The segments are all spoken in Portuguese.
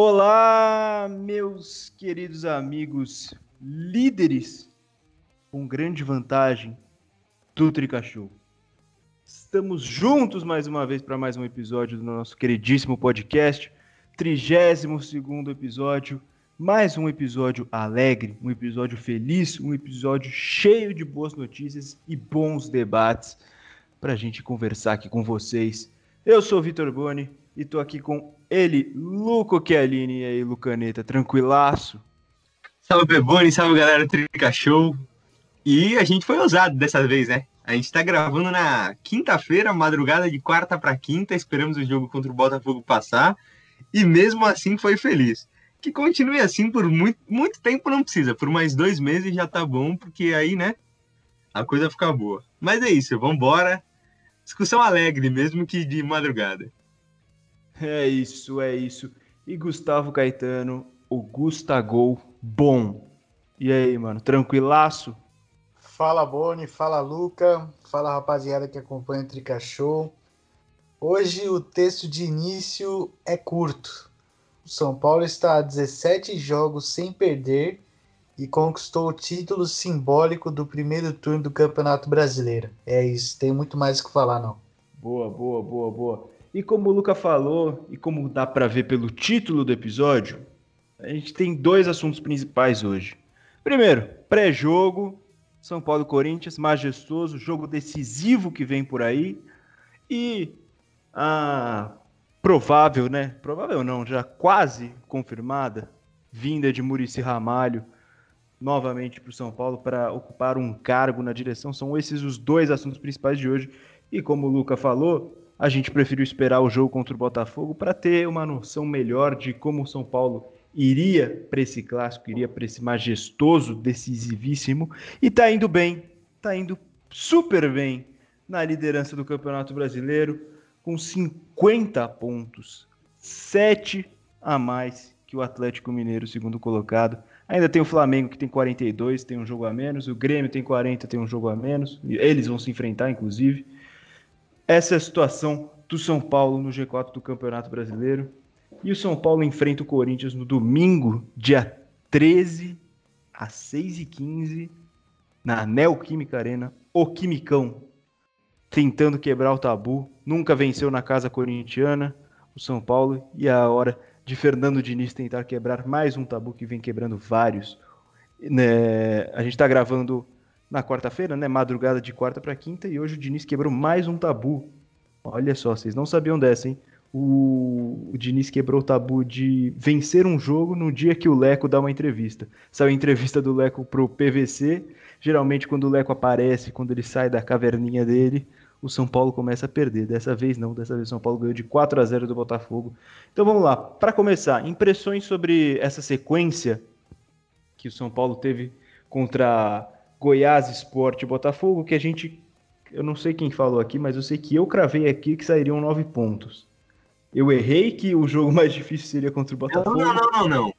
Olá, meus queridos amigos líderes com grande vantagem do Tricachou. Estamos juntos mais uma vez para mais um episódio do nosso queridíssimo podcast, 32 episódio, mais um episódio alegre, um episódio feliz, um episódio cheio de boas notícias e bons debates para a gente conversar aqui com vocês. Eu sou o Vitor Boni e tô aqui com ele, Luco Chialini. E aí, Lucaneta, tranquilaço? Salve, Beboni, salve, galera do Trica Show. E a gente foi ousado dessa vez, né? A gente tá gravando na quinta-feira, madrugada de quarta para quinta, esperamos o jogo contra o Botafogo passar, e mesmo assim foi feliz. Que continue assim por muito, muito tempo não precisa, por mais dois meses já tá bom, porque aí, né, a coisa fica boa. Mas é isso, vamos embora. Discussão alegre, mesmo que de madrugada. É isso, é isso. E Gustavo Caetano, o Gustagol bom. E aí, mano, tranquilaço? Fala Boni, fala Luca, fala rapaziada que acompanha o Trica Show. Hoje o texto de início é curto. O São Paulo está a 17 jogos sem perder e conquistou o título simbólico do primeiro turno do Campeonato Brasileiro. É isso, tem muito mais o que falar não. Boa, boa, boa, boa. E como o Luca falou, e como dá para ver pelo título do episódio, a gente tem dois assuntos principais hoje. Primeiro, pré-jogo, São Paulo Corinthians, majestoso, jogo decisivo que vem por aí. E a provável, né? Provável não, já quase confirmada vinda de Murici Ramalho novamente para o São Paulo para ocupar um cargo na direção. São esses os dois assuntos principais de hoje. E como o Luca falou, a gente preferiu esperar o jogo contra o Botafogo para ter uma noção melhor de como o São Paulo iria para esse clássico, iria para esse majestoso, decisivíssimo, e tá indo bem, tá indo super bem na liderança do Campeonato Brasileiro, com 50 pontos, 7 a mais que o Atlético Mineiro, segundo colocado. Ainda tem o Flamengo que tem 42, tem um jogo a menos, o Grêmio tem 40, tem um jogo a menos, eles vão se enfrentar, inclusive. Essa é a situação do São Paulo no G4 do Campeonato Brasileiro. E o São Paulo enfrenta o Corinthians no domingo, dia 13, às 6h15, na Neoquímica Arena, o Quimicão, tentando quebrar o tabu. Nunca venceu na casa corintiana, o São Paulo, e é a hora de Fernando Diniz tentar quebrar mais um tabu que vem quebrando vários. Né, a gente está gravando na quarta-feira, né? Madrugada de quarta para quinta, e hoje o Diniz quebrou mais um tabu. Olha só, vocês não sabiam dessa, hein? O, o Diniz quebrou o tabu de vencer um jogo no dia que o Leco dá uma entrevista. Saiu a entrevista do Leco pro PVC. Geralmente, quando o Leco aparece, quando ele sai da caverninha dele, o São Paulo começa a perder. Dessa vez não, dessa vez o São Paulo ganhou de 4 a 0 do Botafogo. Então vamos lá, para começar, impressões sobre essa sequência que o São Paulo teve contra Goiás Esporte Botafogo, que a gente. Eu não sei quem falou aqui, mas eu sei que eu cravei aqui que sairiam nove pontos. Eu errei que o jogo mais difícil seria contra o Botafogo. Não, não, não, não.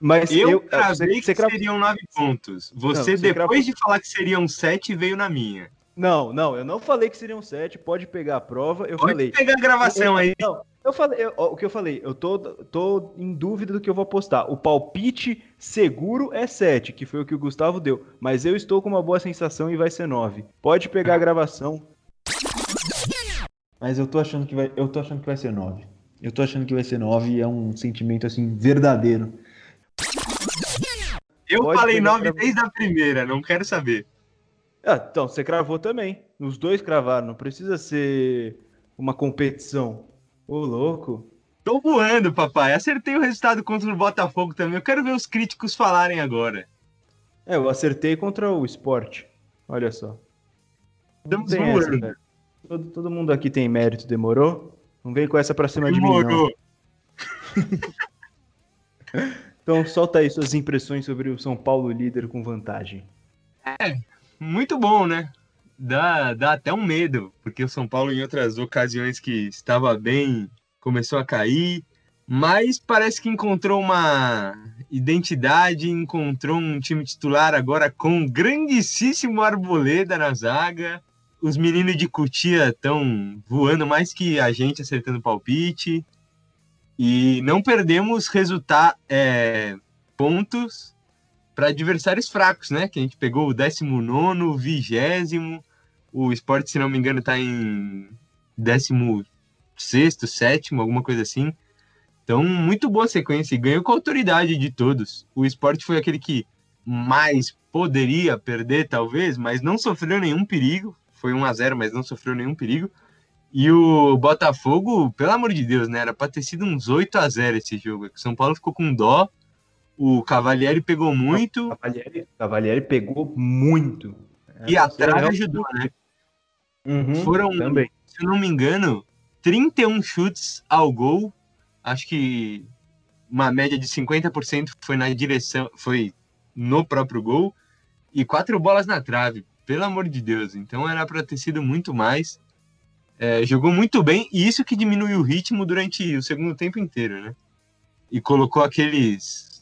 Mas eu, eu cravei você, que seriam nove pontos. Você, não, você depois de falar que seriam sete, veio na minha. Não, não, eu não falei que seriam sete. Pode pegar a prova. Eu pode falei. pegar a gravação eu, aí. Não, eu falei, eu, o que eu falei, eu tô, tô em dúvida do que eu vou apostar. O palpite seguro é 7, que foi o que o Gustavo deu. Mas eu estou com uma boa sensação e vai ser 9. Pode pegar a gravação. Mas eu tô achando que vai, eu tô achando que vai ser 9. Eu tô achando que vai ser 9 e é um sentimento assim verdadeiro. Eu Pode falei 9 desde a primeira, não quero saber. Ah, então, você cravou também. Os dois cravaram, não precisa ser uma competição. Ô, louco. Tô voando, papai. Acertei o resultado contra o Botafogo também. Eu quero ver os críticos falarem agora. É, eu acertei contra o esporte. Olha só. Estamos voando. Essa, todo, todo, mundo aqui tem mérito, demorou? Não vem com essa pra cima demorou. de mim, não. então, solta aí suas impressões sobre o São Paulo líder com vantagem. É, muito bom, né? Dá, dá até um medo, porque o São Paulo, em outras ocasiões que estava bem, começou a cair, mas parece que encontrou uma identidade, encontrou um time titular agora com um grandíssimo Arboleda na zaga. Os meninos de Cutia estão voando mais que a gente acertando palpite. E não perdemos resultar é, pontos para adversários fracos, né? Que a gente pegou o 19, 20, o esporte, se não me engano, está em 16, 7, alguma coisa assim. Então, muito boa sequência e ganhou com a autoridade de todos. O esporte foi aquele que mais poderia perder, talvez, mas não sofreu nenhum perigo. Foi 1 a 0 mas não sofreu nenhum perigo. E o Botafogo, pelo amor de Deus, né? Era para ter sido uns 8 a 0 esse jogo. O São Paulo ficou com dó. O Cavalieri pegou muito. O Cavalieri, Cavalieri pegou muito. E a trave ajudou, né? Uhum, Foram, também. se eu não me engano, 31 chutes ao gol. Acho que uma média de 50% foi na direção, foi no próprio gol. E quatro bolas na trave, pelo amor de Deus. Então era para ter sido muito mais. É, jogou muito bem, e isso que diminuiu o ritmo durante o segundo tempo inteiro, né? E colocou aqueles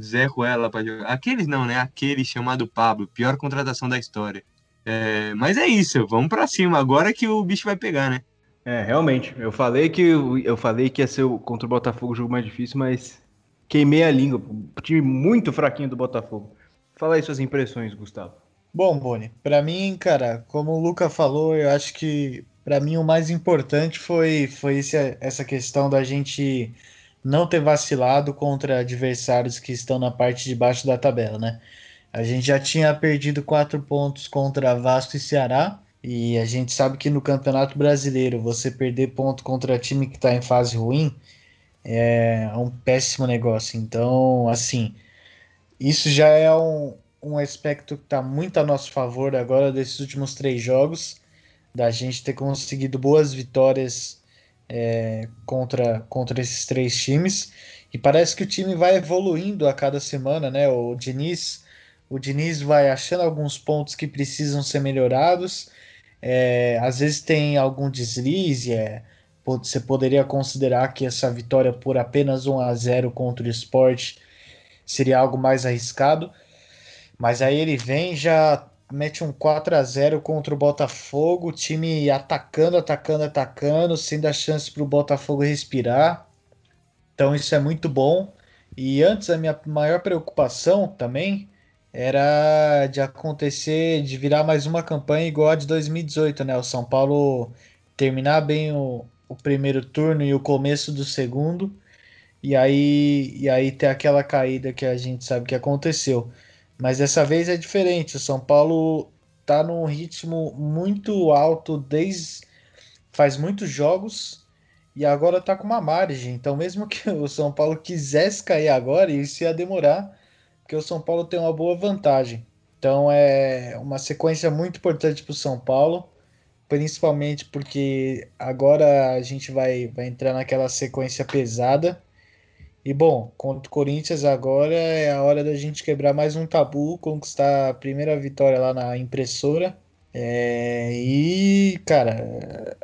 Zé Ruela para jogar. Aqueles não, né? Aquele chamado Pablo, pior contratação da história. É, mas é isso, vamos para cima. Agora que o bicho vai pegar, né? É, realmente. Eu falei que eu falei que ia ser o, contra o Botafogo o jogo mais difícil, mas queimei a língua. O time muito fraquinho do Botafogo. Fala aí suas impressões, Gustavo. Bom, Boni, para mim, cara, como o Luca falou, eu acho que para mim o mais importante foi, foi esse, essa questão da gente não ter vacilado contra adversários que estão na parte de baixo da tabela, né? A gente já tinha perdido quatro pontos contra Vasco e Ceará, e a gente sabe que no Campeonato Brasileiro você perder ponto contra time que está em fase ruim é um péssimo negócio. Então, assim, isso já é um, um aspecto que está muito a nosso favor agora desses últimos três jogos, da gente ter conseguido boas vitórias é, contra, contra esses três times. E parece que o time vai evoluindo a cada semana, né? O Diniz, o Diniz vai achando alguns pontos que precisam ser melhorados. É, às vezes tem algum deslize, é, você poderia considerar que essa vitória por apenas 1 a 0 contra o Sport seria algo mais arriscado. Mas aí ele vem já mete um 4 a 0 contra o Botafogo, o time atacando, atacando, atacando, sem dar chance para o Botafogo respirar. Então isso é muito bom. E antes a minha maior preocupação também era de acontecer, de virar mais uma campanha igual a de 2018, né? O São Paulo terminar bem o, o primeiro turno e o começo do segundo, e aí, e aí ter aquela caída que a gente sabe que aconteceu. Mas dessa vez é diferente. O São Paulo tá num ritmo muito alto desde faz muitos jogos e agora tá com uma margem. Então, mesmo que o São Paulo quisesse cair agora, isso ia demorar, porque o São Paulo tem uma boa vantagem. Então, é uma sequência muito importante para o São Paulo, principalmente porque agora a gente vai, vai entrar naquela sequência pesada e bom, contra o Corinthians agora é a hora da gente quebrar mais um tabu, conquistar a primeira vitória lá na impressora. É, e, cara,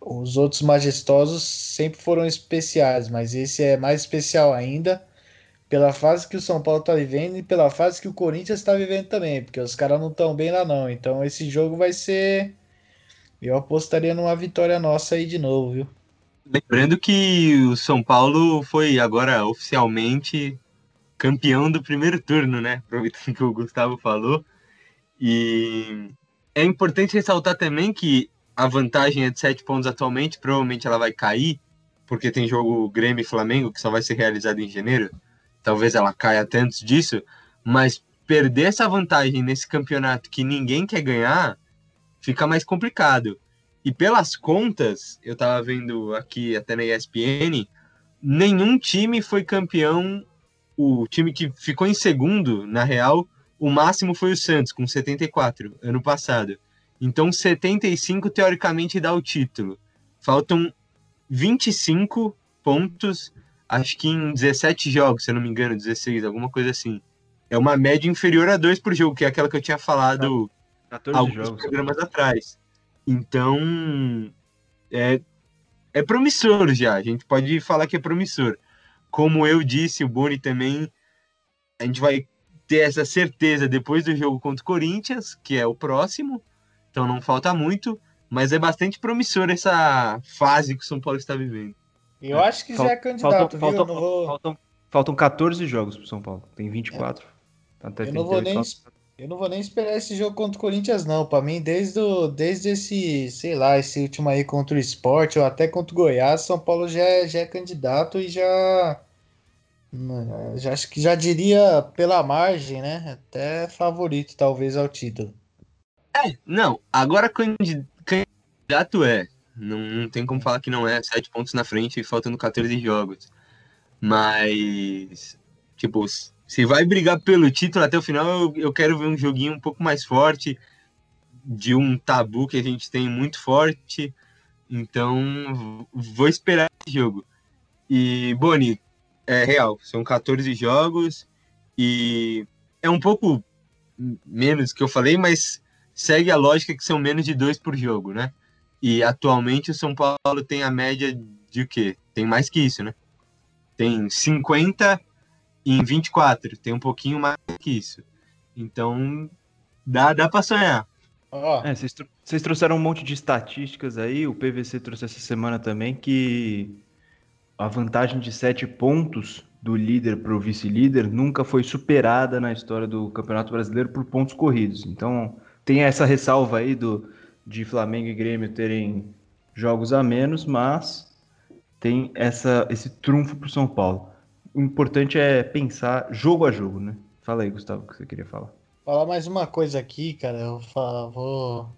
os outros majestosos sempre foram especiais, mas esse é mais especial ainda pela fase que o São Paulo está vivendo e pela fase que o Corinthians está vivendo também, porque os caras não estão bem lá não. Então esse jogo vai ser. Eu apostaria numa vitória nossa aí de novo, viu? Lembrando que o São Paulo foi agora oficialmente campeão do primeiro turno, né? Aproveitando que o Gustavo falou. E é importante ressaltar também que a vantagem é de 7 pontos atualmente, provavelmente ela vai cair, porque tem jogo Grêmio e Flamengo que só vai ser realizado em janeiro. Talvez ela caia até antes disso, mas perder essa vantagem nesse campeonato que ninguém quer ganhar fica mais complicado. E pelas contas, eu tava vendo aqui até na ESPN, nenhum time foi campeão. O time que ficou em segundo, na real, o máximo foi o Santos, com 74, ano passado. Então, 75 teoricamente dá o título. Faltam 25 pontos, acho que em 17 jogos, se eu não me engano, 16, alguma coisa assim. É uma média inferior a 2 por jogo, que é aquela que eu tinha falado alguns jogos. programas atrás. Então, é, é promissor já. A gente pode falar que é promissor. Como eu disse, o Boni também, a gente vai ter essa certeza depois do jogo contra o Corinthians, que é o próximo. Então não falta muito, mas é bastante promissor essa fase que o São Paulo está vivendo. Eu acho que já é candidato, faltam, viu? Faltam, vou... faltam, faltam 14 jogos pro São Paulo. Tem 24. É. Até eu, não vou nem, eu não vou nem esperar esse jogo contra o Corinthians, não. Para mim, desde, o, desde esse, sei lá, esse último aí contra o esporte ou até contra o Goiás, São Paulo já é, já é candidato e já. Já acho que já diria pela margem, né? Até favorito, talvez, ao título. É, não, agora candidato é. Não, não tem como falar que não é. Sete pontos na frente e faltando 14 jogos. Mas, tipo, se vai brigar pelo título até o final, eu, eu quero ver um joguinho um pouco mais forte, de um tabu que a gente tem muito forte. Então, vou esperar esse jogo. E, Boni, é real, são 14 jogos e é um pouco menos que eu falei, mas segue a lógica que são menos de dois por jogo, né? E atualmente o São Paulo tem a média de o quê? Tem mais que isso, né? Tem 50 em 24, tem um pouquinho mais que isso. Então, dá, dá para sonhar. Oh. É, vocês, vocês trouxeram um monte de estatísticas aí, o PVC trouxe essa semana também, que a vantagem de 7 pontos do líder para o vice-líder nunca foi superada na história do Campeonato Brasileiro por pontos corridos. Então, tem essa ressalva aí do, de Flamengo e Grêmio terem jogos a menos, mas tem essa, esse trunfo para o São Paulo. O importante é pensar jogo a jogo, né? Fala aí, Gustavo, o que você queria falar. Falar mais uma coisa aqui, cara. Eu vou,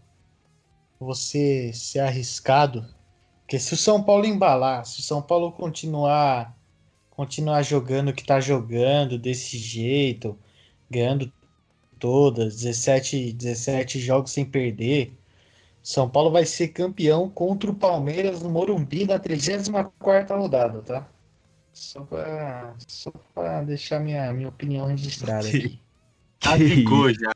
vou ser, ser arriscado. Porque se o São Paulo embalar, se o São Paulo continuar continuar jogando o que tá jogando desse jeito, ganhando todas, 17, 17 jogos sem perder. São Paulo vai ser campeão contra o Palmeiras no Morumbi na 34 rodada, tá? Só pra, só pra deixar minha, minha opinião registrada aqui. Que já.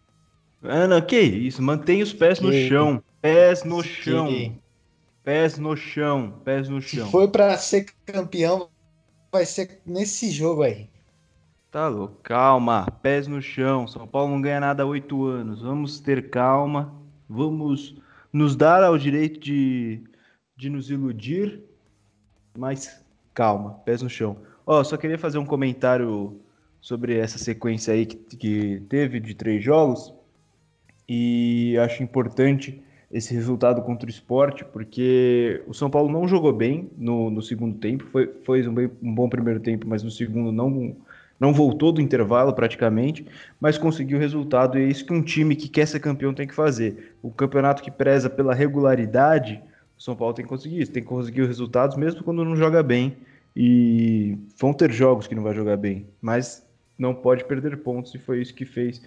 Ana, que isso? Mantém os pés que... no chão. Pés no que... chão. Pés no chão. Pés no chão. Se for pra ser campeão, vai ser nesse jogo aí. Tá louco. Calma, pés no chão. São Paulo não ganha nada há oito anos. Vamos ter calma. Vamos nos dar ao direito de, de nos iludir. Mas calma, pés no chão. Ó, oh, só queria fazer um comentário sobre essa sequência aí que, que teve de três jogos. E acho importante esse resultado contra o esporte, porque o São Paulo não jogou bem no, no segundo tempo. Foi, foi um, bem, um bom primeiro tempo, mas no segundo não não voltou do intervalo praticamente, mas conseguiu o resultado. E é isso que um time que quer ser campeão tem que fazer. O campeonato que preza pela regularidade, o São Paulo tem que conseguir isso, tem que conseguir os resultados mesmo quando não joga bem. E vão ter jogos que não vai jogar bem, mas não pode perder pontos, e foi isso que fez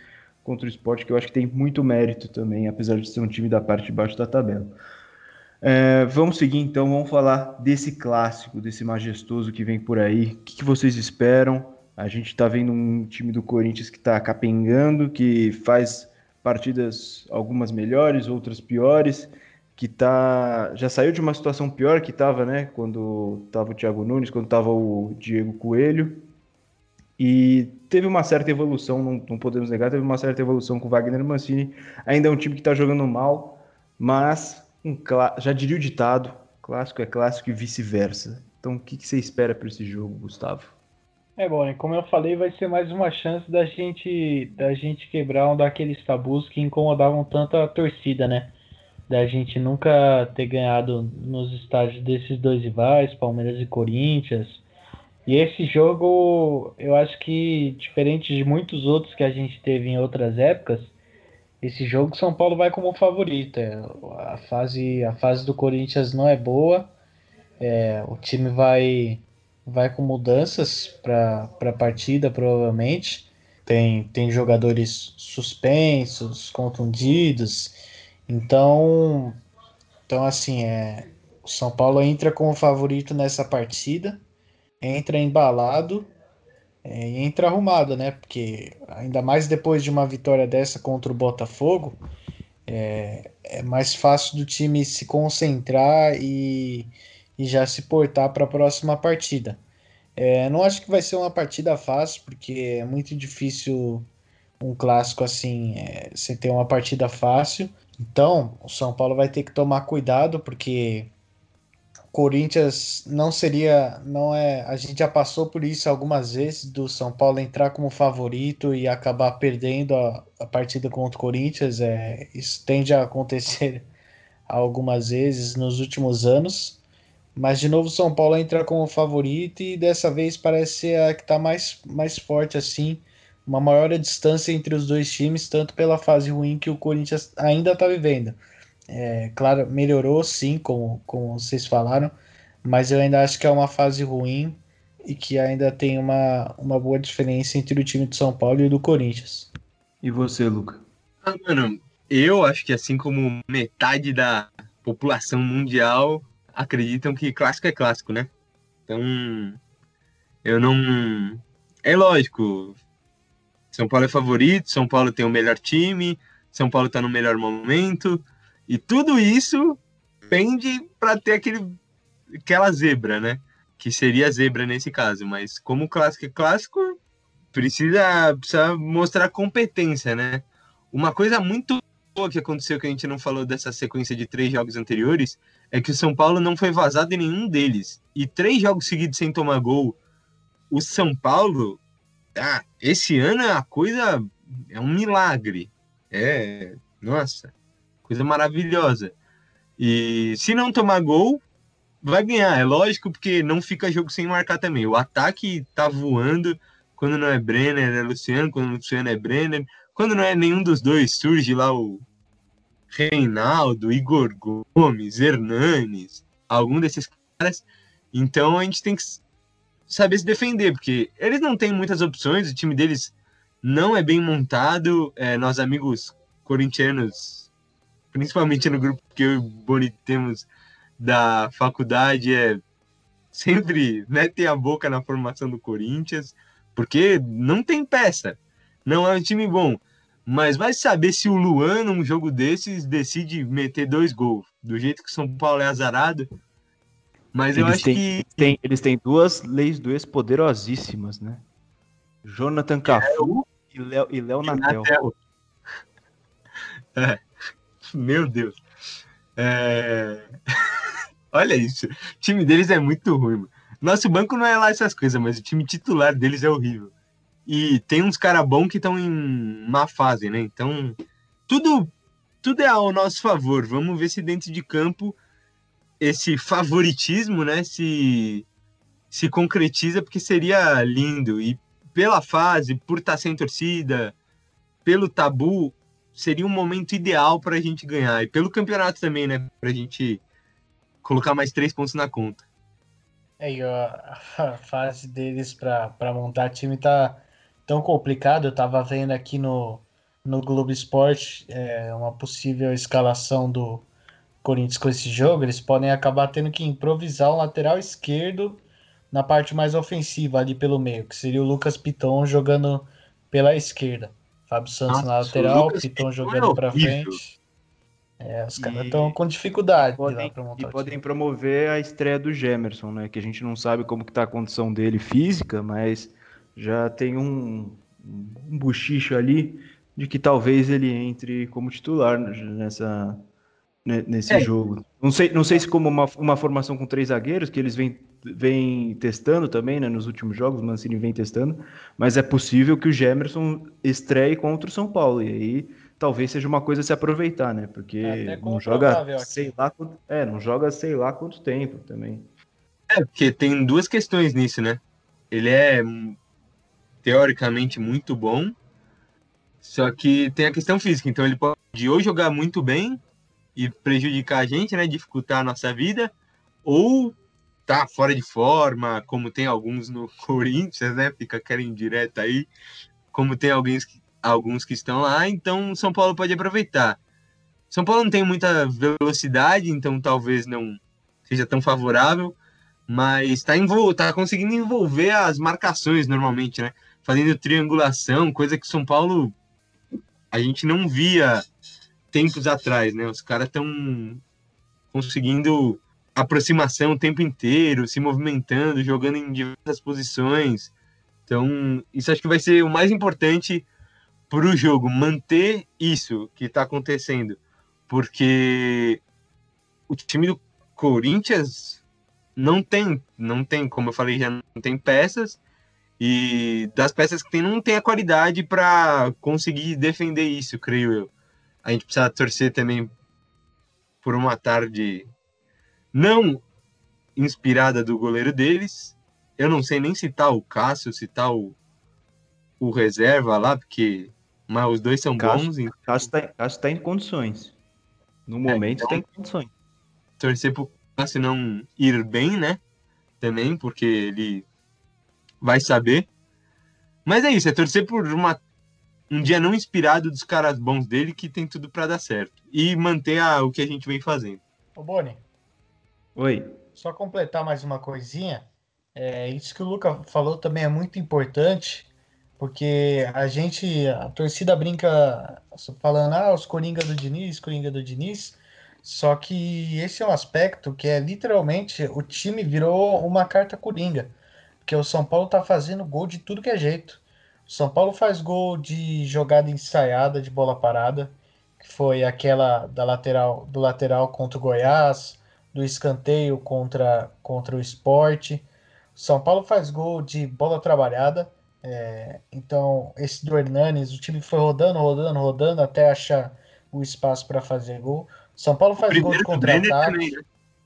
contra o esporte, que eu acho que tem muito mérito também, apesar de ser um time da parte de baixo da tabela. É, vamos seguir então, vamos falar desse clássico, desse majestoso que vem por aí. O que, que vocês esperam? A gente está vendo um time do Corinthians que está capengando, que faz partidas algumas melhores, outras piores, que tá já saiu de uma situação pior que estava, né, quando estava o Thiago Nunes, quando estava o Diego Coelho. E teve uma certa evolução, não, não, podemos negar, teve uma certa evolução com o Wagner Mancini. Ainda é um time que está jogando mal, mas um, já diria o ditado, clássico é clássico e vice-versa. Então o que, que você espera para esse jogo, Gustavo? É bom, como eu falei, vai ser mais uma chance da gente da gente quebrar um daqueles tabus que incomodavam tanto a torcida, né? Da gente nunca ter ganhado nos estádios desses dois rivais, Palmeiras e Corinthians. E esse jogo, eu acho que diferente de muitos outros que a gente teve em outras épocas, esse jogo São Paulo vai como favorito. É, a fase a fase do Corinthians não é boa. É, o time vai vai com mudanças para a partida, provavelmente. Tem, tem jogadores suspensos, contundidos. Então, então assim, é, o São Paulo entra como favorito nessa partida, entra embalado é, e entra arrumado, né? Porque ainda mais depois de uma vitória dessa contra o Botafogo, é, é mais fácil do time se concentrar e e já se portar para a próxima partida. É, não acho que vai ser uma partida fácil, porque é muito difícil um clássico assim, é, você ter uma partida fácil. Então, o São Paulo vai ter que tomar cuidado, porque Corinthians não seria, não é, a gente já passou por isso algumas vezes do São Paulo entrar como favorito e acabar perdendo a, a partida contra o Corinthians, é, isso tende a acontecer algumas vezes nos últimos anos, mas de novo o São Paulo entra como favorito e dessa vez parece ser a que está mais, mais forte assim, uma maior distância entre os dois times, tanto pela fase ruim que o Corinthians ainda está vivendo é, claro, melhorou sim, como, como vocês falaram, mas eu ainda acho que é uma fase ruim e que ainda tem uma, uma boa diferença entre o time de São Paulo e o do Corinthians. E você, Luca? Ah, mano, eu acho que assim como metade da população mundial acreditam que clássico é clássico, né? Então, eu não. É lógico. São Paulo é favorito, São Paulo tem o melhor time, São Paulo tá no melhor momento. E tudo isso pende para ter aquele, aquela zebra, né? Que seria zebra nesse caso. Mas como clássico é clássico, precisa, precisa mostrar competência, né? Uma coisa muito boa que aconteceu que a gente não falou dessa sequência de três jogos anteriores é que o São Paulo não foi vazado em nenhum deles. E três jogos seguidos sem tomar gol. O São Paulo, ah, esse ano a coisa é um milagre. É, nossa, coisa maravilhosa. E se não tomar gol, vai ganhar. É lógico, porque não fica jogo sem marcar também. O ataque tá voando. Quando não é Brenner, é Luciano. Quando Luciano é Brenner. Quando não é nenhum dos dois, surge lá o Reinaldo, Igor Gomes, Hernanes, algum desses caras. Então a gente tem que saber se defender, porque eles não têm muitas opções. O time deles não é bem montado. É, nós, amigos corintianos, principalmente no grupo que eu e o Boni temos da faculdade, é sempre metem a boca na formação do Corinthians, porque não tem peça, não é um time bom. Mas vai saber se o Luan, num jogo desses, decide meter dois gols. Do jeito que São Paulo é azarado. Mas eles eu acho têm, que. Tem, eles têm duas leis do ex poderosíssimas, né? Jonathan Cafu é, e Léo Natel. Natel. É. Meu Deus. É... Olha isso. O time deles é muito ruim. Mano. Nosso banco não é lá essas coisas, mas o time titular deles é horrível. E tem uns caras bons que estão em má fase, né? Então, tudo, tudo é ao nosso favor. Vamos ver se dentro de campo esse favoritismo, né, se, se concretiza, porque seria lindo. E pela fase, por estar tá sem torcida, pelo tabu, seria um momento ideal para a gente ganhar. E pelo campeonato também, né? Para a gente colocar mais três pontos na conta. É, a, a fase deles para montar time tá tão complicado. Eu tava vendo aqui no, no Globo Esporte é, uma possível escalação do Corinthians com esse jogo. Eles podem acabar tendo que improvisar um lateral esquerdo na parte mais ofensiva ali pelo meio, que seria o Lucas Piton jogando pela esquerda. Fábio Santos Nossa, na lateral, Piton jogando para frente. É, os caras estão com dificuldade podem, E podem promover a estreia do Gemerson, né? Que a gente não sabe como que tá a condição dele física, mas já tem um, um buchicho ali de que talvez ele entre como titular nessa, nesse é. jogo. Não sei, não sei se como uma, uma formação com três zagueiros, que eles vêm vem testando também, né, nos últimos jogos, o Mancini vem testando, mas é possível que o Gemerson estreie contra o São Paulo, e aí talvez seja uma coisa a se aproveitar, né, porque é não joga, sei lá, é, não joga sei lá quanto tempo também. É, porque tem duas questões nisso, né, ele é teoricamente muito bom, só que tem a questão física, então ele pode ou jogar muito bem e prejudicar a gente, né, dificultar a nossa vida, ou tá fora de forma, como tem alguns no Corinthians, né? Fica querem direto aí, como tem alguns que, alguns que estão lá, então São Paulo pode aproveitar. São Paulo não tem muita velocidade, então talvez não seja tão favorável, mas está tá conseguindo envolver as marcações normalmente, né? Fazendo triangulação, coisa que São Paulo a gente não via tempos atrás, né? Os caras estão conseguindo aproximação o tempo inteiro, se movimentando, jogando em diversas posições. Então, isso acho que vai ser o mais importante para o jogo, manter isso que está acontecendo. Porque o time do Corinthians não tem, não tem, como eu falei, já não tem peças. E das peças que tem, não tem a qualidade para conseguir defender isso, creio eu. A gente precisa torcer também por uma tarde não inspirada do goleiro deles. Eu não sei nem citar o Cássio, citar o, o reserva lá, porque mas os dois são Cássio, bons. Então... Cássio está tá em condições. No momento é, então, tem condições. Torcer pro Cássio não ir bem, né? Também, porque ele vai saber. Mas é isso, é torcer por uma, um dia não inspirado dos caras bons dele que tem tudo para dar certo. E manter a, o que a gente vem fazendo. Ô, Boni. Oi. Só completar mais uma coisinha. É, isso que o Luca falou também é muito importante, porque a gente, a torcida brinca falando, ah, os Coringa do Diniz, Coringa do Diniz, só que esse é um aspecto que é literalmente, o time virou uma carta Coringa. Porque o São Paulo tá fazendo gol de tudo que é jeito. São Paulo faz gol de jogada ensaiada, de bola parada, que foi aquela da lateral, do lateral contra o Goiás, do escanteio contra, contra o esporte. São Paulo faz gol de bola trabalhada. É, então, esse do Hernanes, o time foi rodando, rodando, rodando até achar o espaço para fazer gol. São Paulo faz gol de contra-ataque. Né?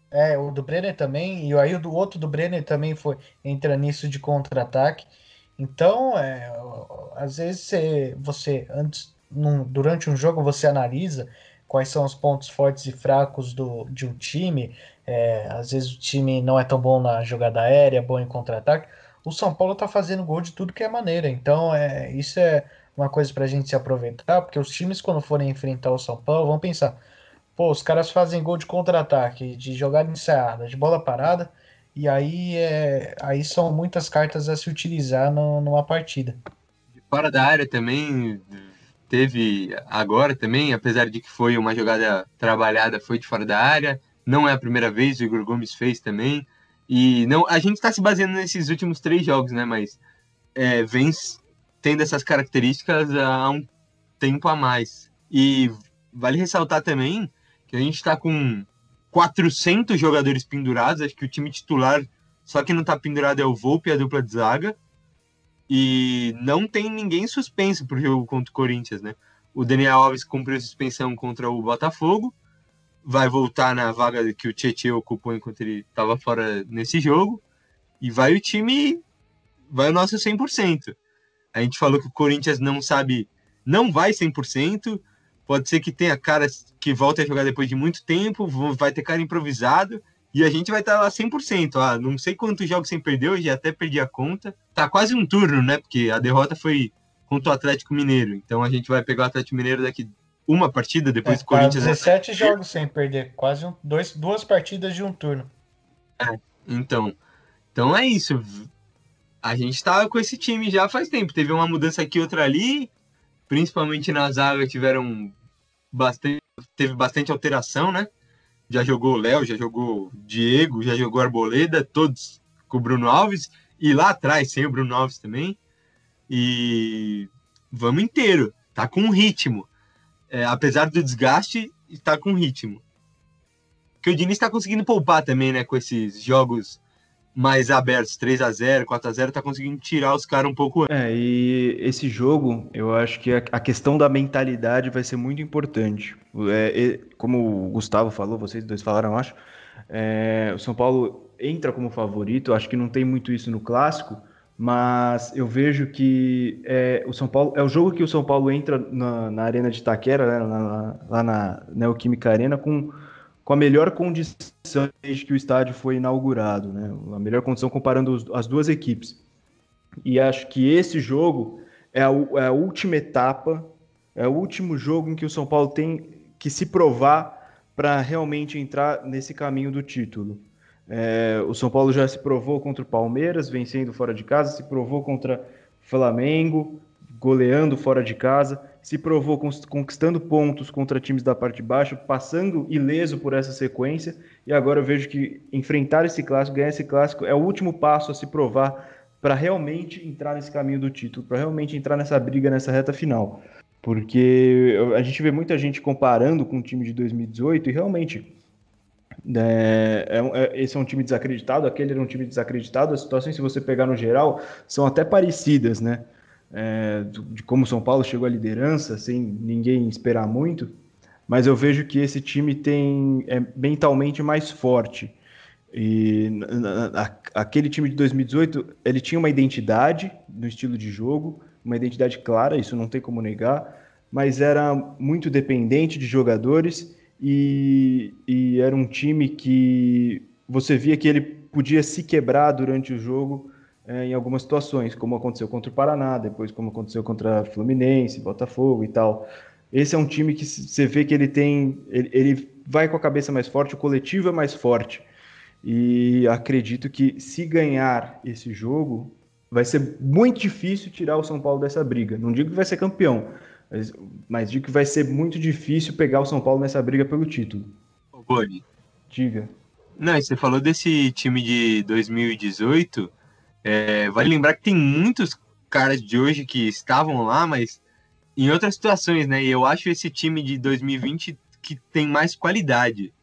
É, o do Brenner também, e aí o do outro do Brenner também foi entra nisso de contra-ataque. Então, é, às vezes você, você antes, num, durante um jogo você analisa quais são os pontos fortes e fracos do, de um time. É, às vezes o time não é tão bom na jogada aérea, bom em contra-ataque. O São Paulo tá fazendo gol de tudo que é maneira. Então, é, isso é uma coisa para a gente se aproveitar, porque os times, quando forem enfrentar o São Paulo, vão pensar: Pô, os caras fazem gol de contra-ataque, de jogada ensaiada, de bola parada, e aí, é, aí são muitas cartas a se utilizar no, numa partida. Fora da área também teve agora também, apesar de que foi uma jogada trabalhada, foi de fora da área. Não é a primeira vez, o Igor Gomes fez também. E não, a gente está se baseando nesses últimos três jogos, né? Mas é, vem tendo essas características há um tempo a mais. E vale ressaltar também que a gente está com 400 jogadores pendurados, acho que o time titular, só que não está pendurado é o Volpe e a dupla de zaga, e não tem ninguém suspenso para o jogo contra o Corinthians, né? O Daniel Alves cumpriu suspensão contra o Botafogo, vai voltar na vaga que o Tietchan ocupou enquanto ele estava fora nesse jogo, e vai o time, vai o nosso 100%. A gente falou que o Corinthians não sabe, não vai 100%, Pode ser que tenha caras que voltem a jogar depois de muito tempo, vai ter cara improvisado, e a gente vai estar lá 100%. Ah, não sei quantos jogos sem perder, eu já até perdi a conta. Tá quase um turno, né? Porque a derrota foi contra o Atlético Mineiro. Então a gente vai pegar o Atlético Mineiro daqui uma partida, depois é, do Corinthians. 17 jogos sem perder, quase um, dois, duas partidas de um turno. É, então. Então é isso. A gente tá com esse time já faz tempo. Teve uma mudança aqui, outra ali. Principalmente na zaga tiveram bastante, teve bastante alteração, né? Já jogou o Léo, já jogou Diego, já jogou Arboleda, todos com o Bruno Alves, e lá atrás sem o Bruno Alves também. E vamos inteiro, tá com ritmo. É, apesar do desgaste, está com ritmo. Que o Diniz está conseguindo poupar também, né? Com esses jogos mais abertos, 3 a 0 4 a 0 tá conseguindo tirar os caras um pouco. É, e esse jogo, eu acho que a, questão da mentalidade vai ser muito importante. É, como o Gustavo falou, vocês dois falaram, acho, é, o São Paulo entra como favorito, acho que não tem muito isso no clássico, mas eu vejo que é, o São Paulo é o jogo que o São Paulo entra na, na arena de Itaquera, né, lá, lá na Neoquímica Arena, com com a melhor condição desde que o estádio foi inaugurado, né? A melhor condição comparando os, as duas equipes. E acho que esse jogo é a, é a, última etapa, é o último jogo em que o São Paulo tem que se provar para realmente entrar nesse caminho do título. É, o São Paulo já se provou contra o Palmeiras, vencendo fora de casa, se provou contra Flamengo, goleando fora de casa se provou conquistando pontos contra times da parte de baixo, passando ileso por essa sequência, e agora eu vejo que enfrentar esse clássico, ganhar esse clássico, é o último passo a se provar para realmente entrar nesse caminho do título, para realmente entrar nessa briga, nessa reta final. Porque a gente vê muita gente comparando com o time de 2018 e realmente É, é, é, esse é um time desacreditado, aquele era um time desacreditado. As situações, se você pegar no geral, são até parecidas, né? É, de como São Paulo chegou à liderança, sem ninguém esperar muito. Mas eu vejo que esse time tem é mentalmente mais forte. E aquele time de 2018, ele tinha uma identidade no estilo de jogo, uma identidade clara, isso não tem como negar, mas era muito dependente de jogadores e, e era um time que você via que ele podia se quebrar durante o jogo é, em algumas situações, como aconteceu contra o Paraná, depois como aconteceu contra Fluminense, Botafogo e tal. Esse é um time que você vê que ele tem, ele, ele vai com a cabeça mais forte, o coletivo é mais forte. E acredito que se ganhar esse jogo, vai ser muito difícil tirar o São Paulo dessa briga. Não digo que vai ser campeão, mas, mas digo que vai ser muito difícil pegar o São Paulo nessa briga pelo título. Ô, Boni. Diga. Não, você falou desse time de 2018. É, vale lembrar que tem muitos caras de hoje que estavam lá, mas em outras situações, né? E eu acho esse time de 2020 que tem mais qualidade.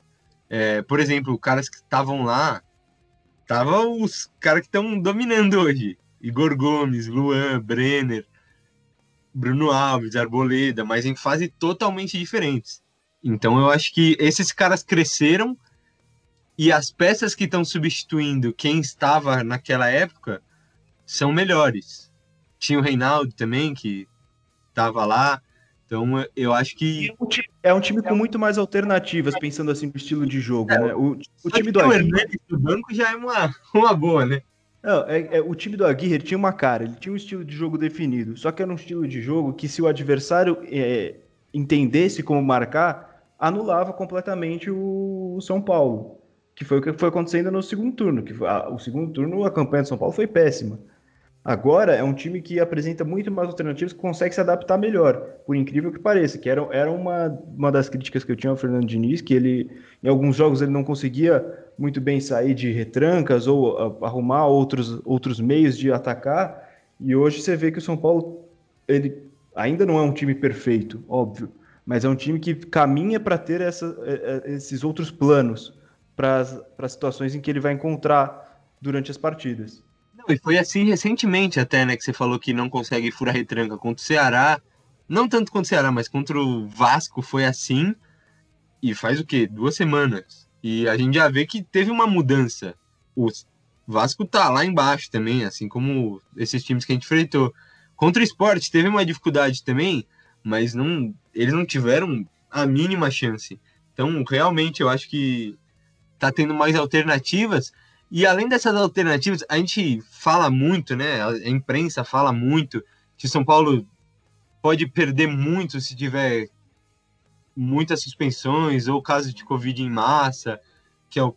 É, por exemplo, caras que estavam lá, estavam os caras que estão dominando hoje. Igor Gomes, Luan, Brenner, Bruno Alves, Arboleda, mas em fase totalmente diferentes. Então eu acho que esses caras cresceram e as peças que estão substituindo quem estava naquela época são melhores. Tinha o Reinaldo também, que estava lá. Então, eu acho que. É um time com muito mais alternativas, pensando assim no estilo de jogo, é, né? O, o time do Aguirre. O do banco já é uma, uma boa, né? Não, é, é, o time do Aguirre tinha uma cara, ele tinha um estilo de jogo definido. Só que era um estilo de jogo que, se o adversário é, entendesse como marcar, anulava completamente o, o, São Paulo. Que foi o que foi acontecendo no segundo turno. Que a, o segundo turno, a campanha do São Paulo foi péssima. Agora é um time que apresenta muito mais alternativas, que consegue se adaptar melhor, por incrível que pareça, que era, era uma, uma das críticas que eu tinha ao Fernando Diniz, que ele, em alguns jogos, ele não conseguia muito bem sair de retrancas ou a, arrumar outros, outros meios de atacar, e hoje você vê que o São Paulo, ele ainda não é um time perfeito, óbvio, mas é um time que caminha para ter essa, é, é, esses outros planos para as situações em que ele vai encontrar durante as partidas. E foi assim recentemente até, né, que você falou que não consegue furar retranca contra o Ceará. Não tanto contra o Ceará, mas contra o Vasco foi assim. E faz o quê? Duas semanas. E a gente já vê que teve uma mudança. O Vasco tá lá embaixo também, assim como esses times que a gente enfrentou. Contra o esporte teve uma dificuldade também, mas não, eles não tiveram a mínima chance. Então, realmente, eu acho que tá tendo mais alternativas. E além dessas alternativas, a gente fala muito, né? A imprensa fala muito que São Paulo pode perder muito se tiver muitas suspensões ou casos de Covid em massa, que é o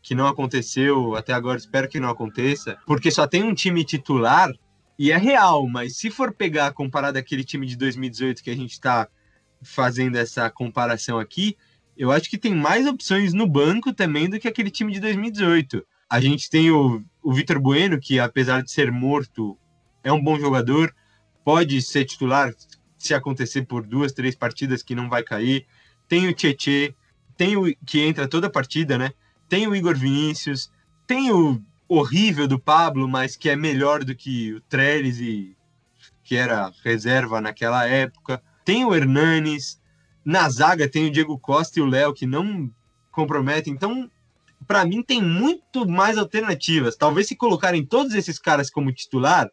que não aconteceu até agora, espero que não aconteça, porque só tem um time titular e é real, mas se for pegar comparado aquele time de 2018 que a gente está fazendo essa comparação aqui, eu acho que tem mais opções no banco também do que aquele time de 2018. A gente tem o, o Vitor Bueno, que apesar de ser morto, é um bom jogador, pode ser titular se acontecer por duas, três partidas que não vai cair. Tem o Tietê, tem o que entra toda partida, né? Tem o Igor Vinícius, tem o horrível do Pablo, mas que é melhor do que o Trellis e que era reserva naquela época. Tem o Hernanes, na zaga tem o Diego Costa e o Léo que não comprometem. Então para mim tem muito mais alternativas. Talvez se colocarem todos esses caras como titular,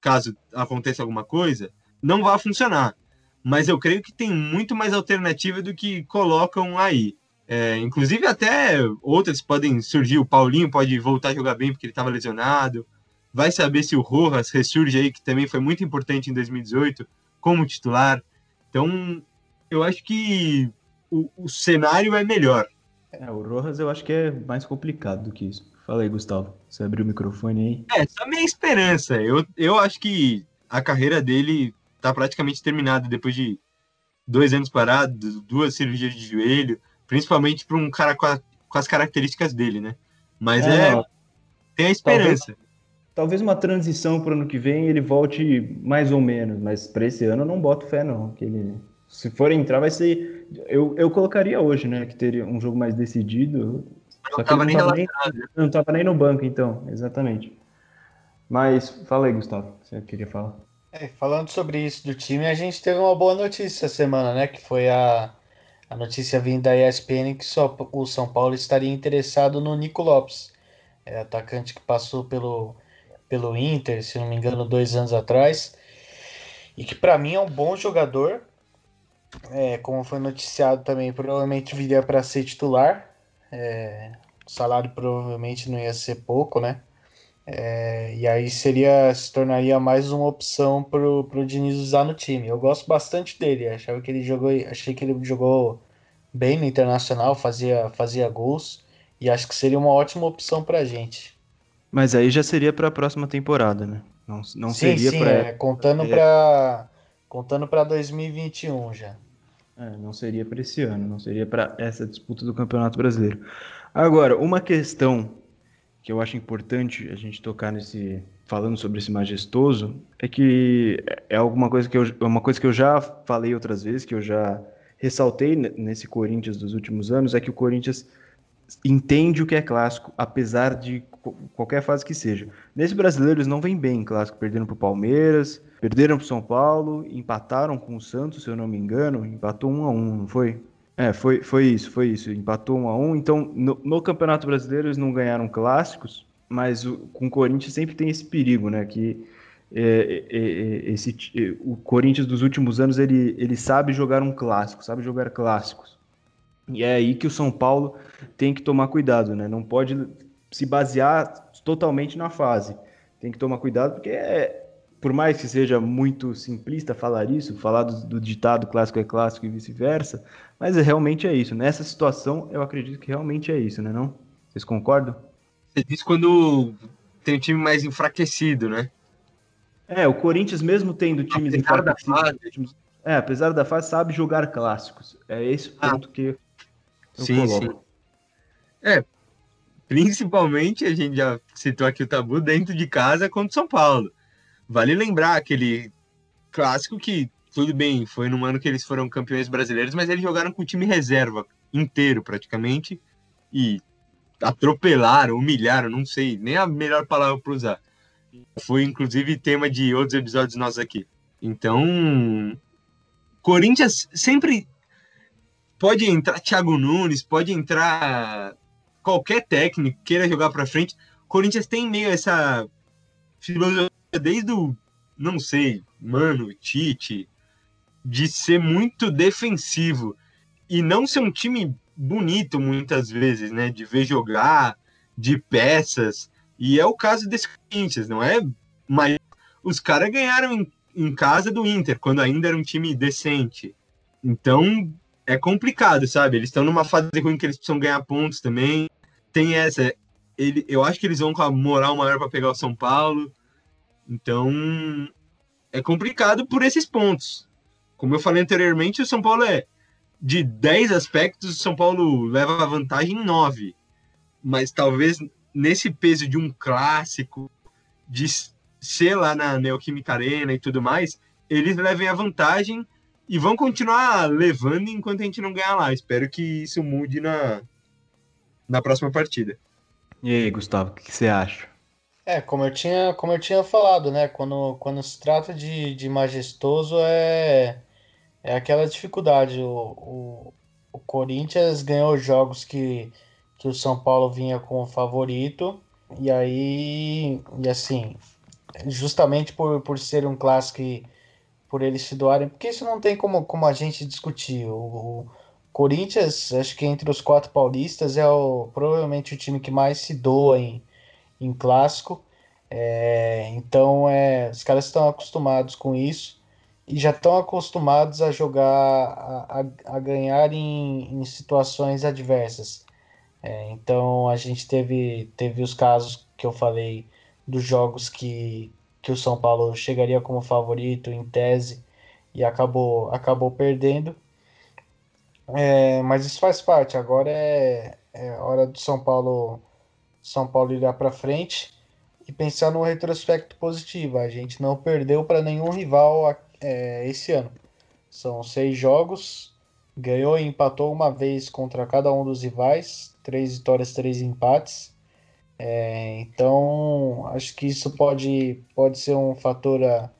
caso aconteça alguma coisa, não vai funcionar. Mas eu creio que tem muito mais alternativa do que colocam aí. É, inclusive até outras podem surgir. O Paulinho pode voltar a jogar bem porque ele estava lesionado. Vai saber se o Rojas ressurge aí, que também foi muito importante em 2018 como titular. Então, eu acho que o, o cenário é melhor. É, o Rojas eu acho que é mais complicado do que isso. Fala aí, Gustavo. Você abriu o microfone aí. É, só minha esperança. Eu, eu acho que a carreira dele tá praticamente terminada depois de dois anos parado, duas cirurgias de joelho, principalmente para um cara com, a, com, as características dele, né? Mas é. é tem a esperança. Talvez, talvez uma transição para o ano que vem ele volte mais ou menos, mas para esse ano eu não boto fé, não. Que ele se for entrar, vai ser. Eu, eu colocaria hoje, né? Que teria um jogo mais decidido. Só que ele não tava, nem, não tava nem no banco, então, exatamente. Mas fala aí, Gustavo, você queria falar. É, falando sobre isso do time, a gente teve uma boa notícia essa semana, né? Que foi a, a notícia vinda da ESPN que só, o São Paulo estaria interessado no Nico Lopes, é, atacante que passou pelo, pelo Inter, se não me engano, dois anos atrás, e que para mim é um bom jogador. É, como foi noticiado também, provavelmente viria para ser titular. É, o salário provavelmente não ia ser pouco, né? É, e aí seria se tornaria mais uma opção pro, pro Diniz usar no time. Eu gosto bastante dele, achava que ele jogou, achei que ele jogou bem no Internacional, fazia, fazia gols e acho que seria uma ótima opção pra gente. Mas aí já seria para a próxima temporada, né? Não, não sim, seria para é, contando é... para contando para 2021 já. É, não seria para esse ano, não seria para essa disputa do Campeonato Brasileiro. Agora, uma questão que eu acho importante a gente tocar nesse falando sobre esse majestoso é que é alguma coisa que eu é uma coisa que eu já falei outras vezes que eu já ressaltei nesse Corinthians dos últimos anos é que o Corinthians entende o que é clássico apesar de qualquer fase que seja nesse brasileiro eles não vêm bem clássico perderam para o Palmeiras perderam para o São Paulo empataram com o Santos se eu não me engano empatou um a um não foi é, foi, foi isso, foi isso. Empatou um a um. Então, no, no Campeonato Brasileiro eles não ganharam clássicos, mas o, com o Corinthians sempre tem esse perigo, né? Que é, é, é, esse, é, o Corinthians dos últimos anos ele, ele sabe jogar um clássico, sabe jogar clássicos. E é aí que o São Paulo tem que tomar cuidado, né? Não pode se basear totalmente na fase. Tem que tomar cuidado porque é, por mais que seja muito simplista falar isso, falar do, do ditado clássico é clássico e vice-versa, mas é, realmente é isso. Nessa situação, eu acredito que realmente é isso, né? Não? Vocês concordam? Você diz quando tem um time mais enfraquecido, né? É, o Corinthians, mesmo tendo times apesar enfraquecidos, times, é, apesar da fase, sabe jogar clássicos. É esse o ah. ponto ah, que eu sim, coloco. Sim. É, principalmente a gente já citou aqui o tabu dentro de casa contra o São Paulo. Vale lembrar aquele clássico que, tudo bem, foi no ano que eles foram campeões brasileiros, mas eles jogaram com o time reserva inteiro praticamente e atropelaram, humilharam, não sei, nem a melhor palavra para usar. Foi inclusive tema de outros episódios nossos aqui. Então, Corinthians sempre pode entrar Thiago Nunes, pode entrar qualquer técnico queira jogar para frente. Corinthians tem meio essa filosofia desde o, não sei, mano, Tite, de ser muito defensivo e não ser um time bonito muitas vezes, né? De ver jogar, de peças. E é o caso desse Corinthians, não é? Mas os caras ganharam em, em casa do Inter, quando ainda era um time decente. Então é complicado, sabe? Eles estão numa fase ruim que eles precisam ganhar pontos também. Tem essa. Ele, eu acho que eles vão com a moral maior para pegar o São Paulo. Então, é complicado por esses pontos. Como eu falei anteriormente, o São Paulo é de 10 aspectos, o São Paulo leva a vantagem em 9. Mas talvez nesse peso de um clássico, de ser lá na Neoquímica Arena e tudo mais, eles levem a vantagem e vão continuar levando enquanto a gente não ganhar lá. Espero que isso mude na, na próxima partida. E aí, Gustavo, o que você acha? É, como eu tinha, como eu tinha falado, né? Quando, quando se trata de, de majestoso, é, é aquela dificuldade. O, o, o Corinthians ganhou jogos que, que o São Paulo vinha como favorito, e aí, e assim, justamente por, por ser um clássico e por eles se doarem, porque isso não tem como, como a gente discutir. O, o Corinthians, acho que entre os quatro paulistas, é o, provavelmente o time que mais se doa em em clássico. É, então, é, os caras estão acostumados com isso e já estão acostumados a jogar, a, a, a ganhar em, em, situações adversas. É, então, a gente teve, teve os casos que eu falei dos jogos que, que o São Paulo chegaria como favorito em tese e acabou, acabou perdendo. É, mas isso faz parte. Agora é, é hora do São Paulo são Paulo irá para frente e pensar no retrospecto positivo. A gente não perdeu para nenhum rival é, esse ano. São seis jogos, ganhou e empatou uma vez contra cada um dos rivais, três vitórias, três empates. É, então, acho que isso pode, pode ser um fator a,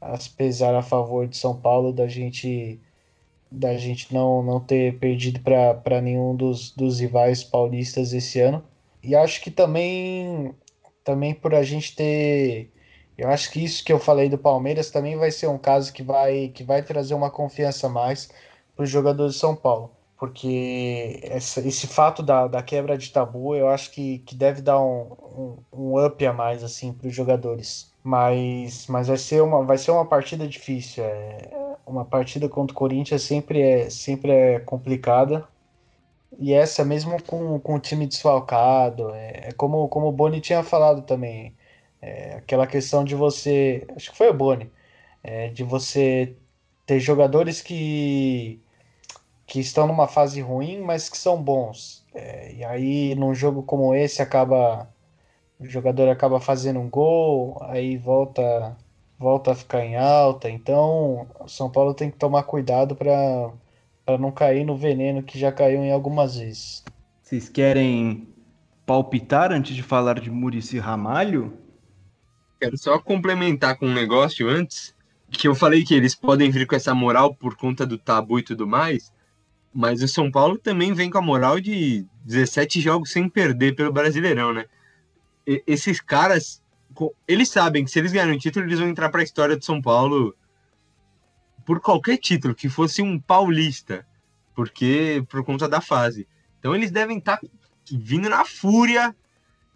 a pesar a favor de São Paulo da gente da gente não, não ter perdido para nenhum dos, dos rivais paulistas esse ano. E acho que também também por a gente ter eu acho que isso que eu falei do Palmeiras também vai ser um caso que vai que vai trazer uma confiança mais para os jogadores de São Paulo porque essa, esse fato da, da quebra de tabu eu acho que, que deve dar um, um, um up a mais assim para os jogadores. Mas, mas vai, ser uma, vai ser uma partida difícil. É, uma partida contra o Corinthians sempre é, sempre é complicada. E essa mesmo com, com o time desfalcado. É, é como, como o Boni tinha falado também. É, aquela questão de você. Acho que foi o Boni. É, de você ter jogadores que que estão numa fase ruim, mas que são bons. É, e aí, num jogo como esse, acaba o jogador acaba fazendo um gol, aí volta volta a ficar em alta. Então, o São Paulo tem que tomar cuidado para para não cair no veneno que já caiu em algumas vezes. Vocês querem palpitar antes de falar de Murici Ramalho? Quero só complementar com um negócio antes, que eu falei que eles podem vir com essa moral por conta do tabu e tudo mais. Mas o São Paulo também vem com a moral de 17 jogos sem perder pelo Brasileirão, né? E, esses caras, eles sabem que se eles ganharem o título, eles vão entrar para a história do São Paulo por qualquer título, que fosse um paulista, porque por conta da fase. Então eles devem estar tá vindo na fúria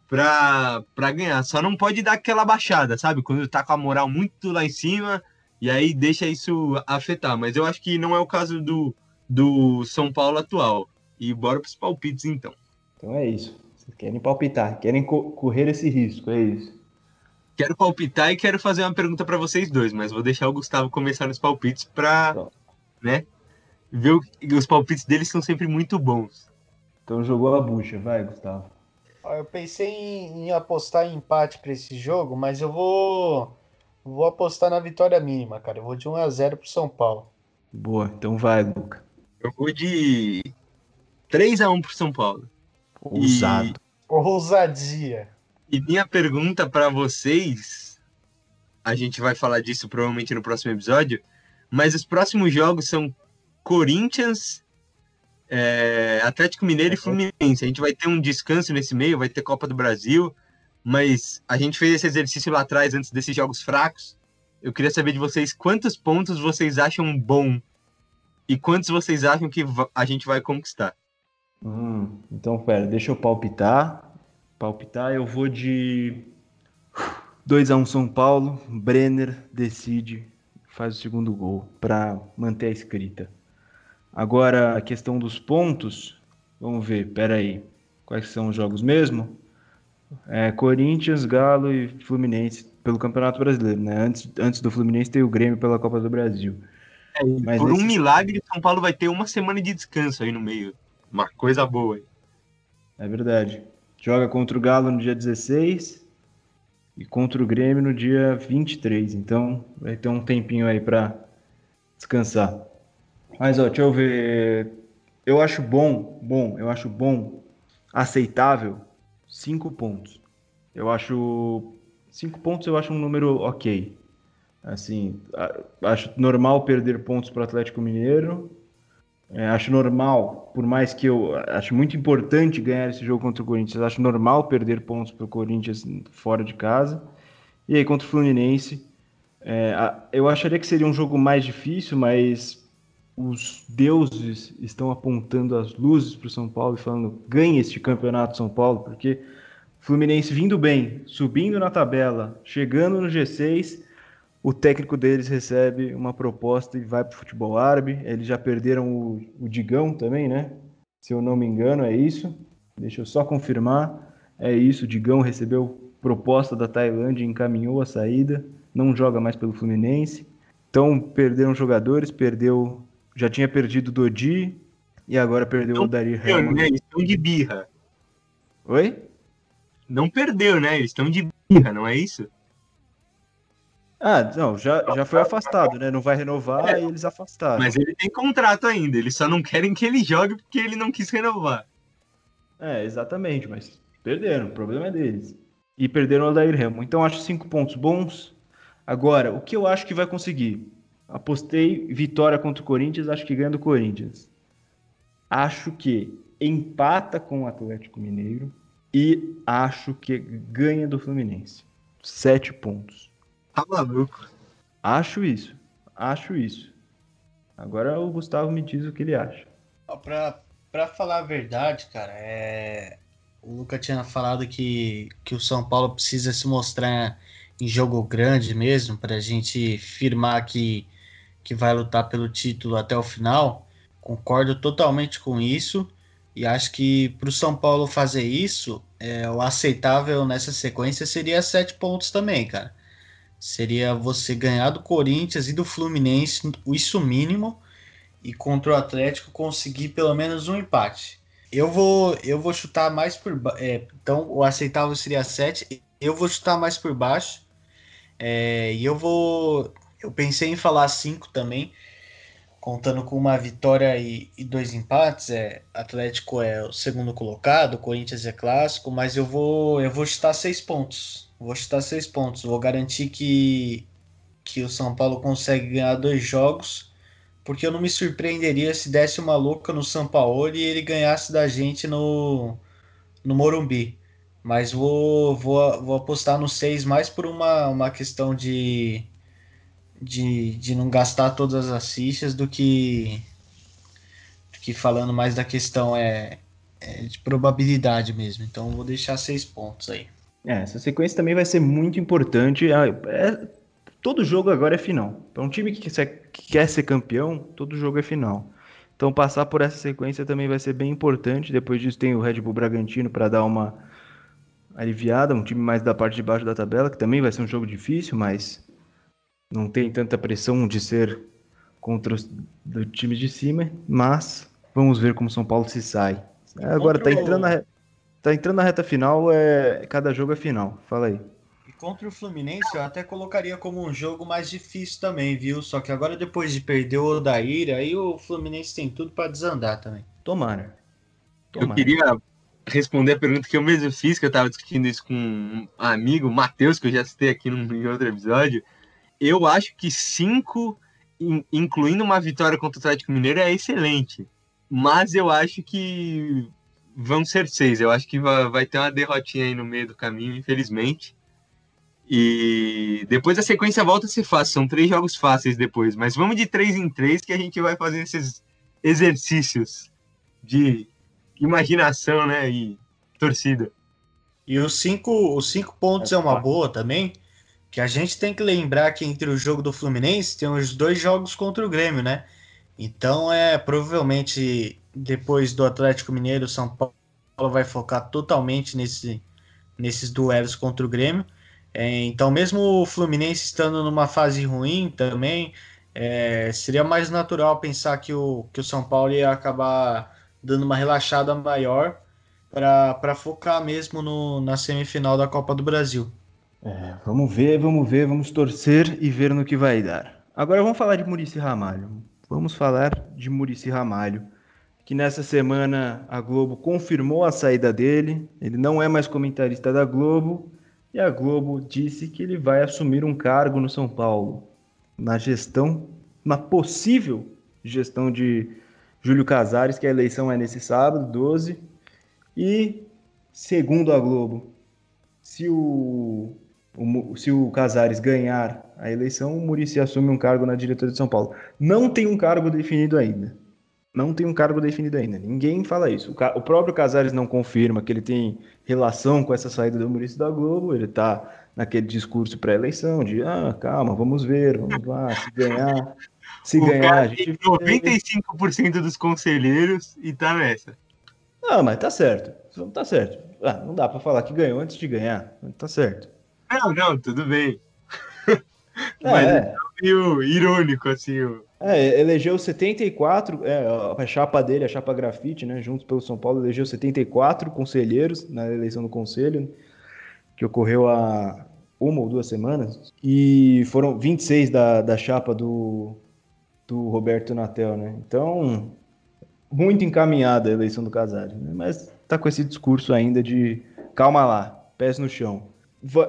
para ganhar. Só não pode dar aquela baixada, sabe? Quando tá com a moral muito lá em cima e aí deixa isso afetar. Mas eu acho que não é o caso do, do São Paulo atual. E bora para os palpites então. Então é isso. Vocês querem palpitar, querem co correr esse risco, é isso. Quero palpitar e quero fazer uma pergunta para vocês dois, mas vou deixar o Gustavo começar nos palpites para, né, ver o, os palpites deles são sempre muito bons. Então jogou a bucha, vai, Gustavo. Eu pensei em, em apostar em empate para esse jogo, mas eu vou vou apostar na vitória mínima, cara. Eu vou de 1 a 0 pro São Paulo. Boa, então vai, Luca. Eu vou de 3 a 1 pro São Paulo. Ousado. E... Ousadia. E minha pergunta para vocês, a gente vai falar disso provavelmente no próximo episódio, mas os próximos jogos são Corinthians, é, Atlético Mineiro e Fluminense. A gente vai ter um descanso nesse meio, vai ter Copa do Brasil, mas a gente fez esse exercício lá atrás, antes desses jogos fracos. Eu queria saber de vocês quantos pontos vocês acham bom e quantos vocês acham que a gente vai conquistar? Hum, então, pera, deixa eu palpitar. Palpitar, eu vou de 2 a 1 um São Paulo. Brenner decide, faz o segundo gol para manter a escrita. Agora, a questão dos pontos, vamos ver, pera aí. Quais são os jogos mesmo? É, Corinthians, Galo e Fluminense pelo Campeonato Brasileiro, né? Antes, antes do Fluminense tem o Grêmio pela Copa do Brasil. É, Mas por um milagre, São Paulo vai ter uma semana de descanso aí no meio. Uma coisa boa aí. É verdade. Joga contra o Galo no dia 16 e contra o Grêmio no dia 23. Então vai ter um tempinho aí para descansar. Mas ó, deixa eu ver. Eu acho bom, bom, eu acho bom, aceitável, cinco pontos. Eu acho cinco pontos. Eu acho um número ok. Assim, acho normal perder pontos para o Atlético Mineiro. É, acho normal, por mais que eu acho muito importante ganhar esse jogo contra o Corinthians, acho normal perder pontos para o Corinthians fora de casa. E aí contra o Fluminense, é, eu acharia que seria um jogo mais difícil, mas os deuses estão apontando as luzes para o São Paulo e falando ganhe este campeonato São Paulo, porque Fluminense vindo bem, subindo na tabela, chegando no G6 o técnico deles recebe uma proposta e vai para o futebol árabe. Eles já perderam o, o, Digão também, né? Se eu não me engano, é isso. Deixa eu só confirmar. É isso, o Digão recebeu proposta da Tailândia encaminhou a saída. Não joga mais pelo Fluminense. Então, perderam jogadores, perdeu. Já tinha perdido o Dodi e agora perdeu não o Darir Helman. Né? Eles estão de birra. Oi? Não perdeu, né? Eles estão de birra, não é isso? Ah, não, já, já foi afastado, né? Não vai renovar é, e eles afastaram. Mas ele tem contrato ainda, eles só não querem que ele jogue porque ele não quis renovar. É, exatamente, mas perderam, o problema é deles. E perderam o Adair Remo. Então acho cinco pontos bons. Agora, o que eu acho que vai conseguir? Apostei vitória contra o Corinthians, acho que ganha do Corinthians. Acho que empata com o Atlético Mineiro e acho que ganha do Fluminense. Sete pontos. Tá maluco. Acho isso. Acho isso. Agora o Gustavo me diz o que ele acha. Pra, pra falar a verdade, cara, é... o Luca tinha falado que, que o São Paulo precisa se mostrar em jogo grande mesmo, pra gente firmar que, que vai lutar pelo título até o final. Concordo totalmente com isso. E acho que para o São Paulo fazer isso, é, o aceitável nessa sequência seria sete pontos também, cara. Seria você ganhar do Corinthians e do Fluminense, isso mínimo, e contra o Atlético conseguir pelo menos um empate. Eu vou, eu vou chutar mais por é, então o aceitável seria sete. Eu vou chutar mais por baixo. É, e eu vou. Eu pensei em falar cinco também contando com uma vitória e, e, dois empates, é Atlético é o segundo colocado, Corinthians é clássico, mas eu vou eu vou chutar seis pontos. Vou chutar seis pontos. Vou garantir que que o São Paulo consegue ganhar dois jogos, porque eu não me surpreenderia se desse uma louca no São Paulo e ele ganhasse da gente no no Morumbi. Mas vou, vou, vou apostar no seis mais por uma, uma questão de, de, de não gastar todas as fichas do que, do que falando mais da questão é, é de probabilidade mesmo. Então vou deixar seis pontos aí. É, essa sequência também vai ser muito importante. Ah, é, todo jogo agora é final. Para um time que quer, que quer ser campeão, todo jogo é final. Então passar por essa sequência também vai ser bem importante. Depois disso tem o Red Bull Bragantino para dar uma aliviada, um time mais da parte de baixo da tabela, que também vai ser um jogo difícil, mas não tem tanta pressão de ser contra os do time de cima, mas vamos ver como São Paulo se sai. Agora tá entrando, na, tá entrando na reta final, é, cada jogo é final. Fala aí. E contra o Fluminense eu até colocaria como um jogo mais difícil também, viu? Só que agora depois de perder o Odair, aí o Fluminense tem tudo para desandar também. Tomara. Tomara. Eu queria responder a pergunta que eu mesmo fiz, que eu tava discutindo isso com um amigo, Matheus, que eu já citei aqui em outro episódio eu acho que cinco, incluindo uma vitória contra o Atlético Mineiro, é excelente. Mas eu acho que vão ser seis. Eu acho que vai ter uma derrotinha aí no meio do caminho, infelizmente. E depois a sequência volta a ser fácil. São três jogos fáceis depois. Mas vamos de três em três que a gente vai fazer esses exercícios de imaginação, né? E torcida. E os cinco, os cinco pontos é, é uma boa também, que a gente tem que lembrar que entre o jogo do Fluminense tem os dois jogos contra o Grêmio, né? Então é provavelmente depois do Atlético Mineiro, São Paulo vai focar totalmente nesse, nesses duelos contra o Grêmio. É, então, mesmo o Fluminense estando numa fase ruim também, é, seria mais natural pensar que o, que o São Paulo ia acabar dando uma relaxada maior para focar mesmo no, na semifinal da Copa do Brasil. É, vamos ver, vamos ver, vamos torcer e ver no que vai dar. Agora vamos falar de Murici Ramalho. Vamos falar de Murici Ramalho, que nessa semana a Globo confirmou a saída dele. Ele não é mais comentarista da Globo e a Globo disse que ele vai assumir um cargo no São Paulo na gestão, na possível gestão de Júlio Casares, que a eleição é nesse sábado, 12. E segundo a Globo, se o se o Casares ganhar a eleição, o Murici assume um cargo na diretoria de São Paulo. Não tem um cargo definido ainda. Não tem um cargo definido ainda. Ninguém fala isso. O, o próprio Casares não confirma que ele tem relação com essa saída do Murici da Globo. Ele está naquele discurso pré-eleição de ah, calma, vamos ver, vamos lá, se ganhar. Se o ganhar, a gente. 95% dos conselheiros e tá nessa. Não, mas tá certo. Tá certo. Ah, não dá para falar que ganhou antes de ganhar. Tá certo. Não, não, tudo bem. É, Mas é. é meio irônico, assim. É, elegeu 74, é, a chapa dele, a chapa grafite, né, juntos pelo São Paulo, elegeu 74 conselheiros na eleição do conselho, que ocorreu há uma ou duas semanas, e foram 26 da, da chapa do, do Roberto Natel, né? Então, muito encaminhada a eleição do Casares, né? Mas tá com esse discurso ainda de calma lá, pés no chão.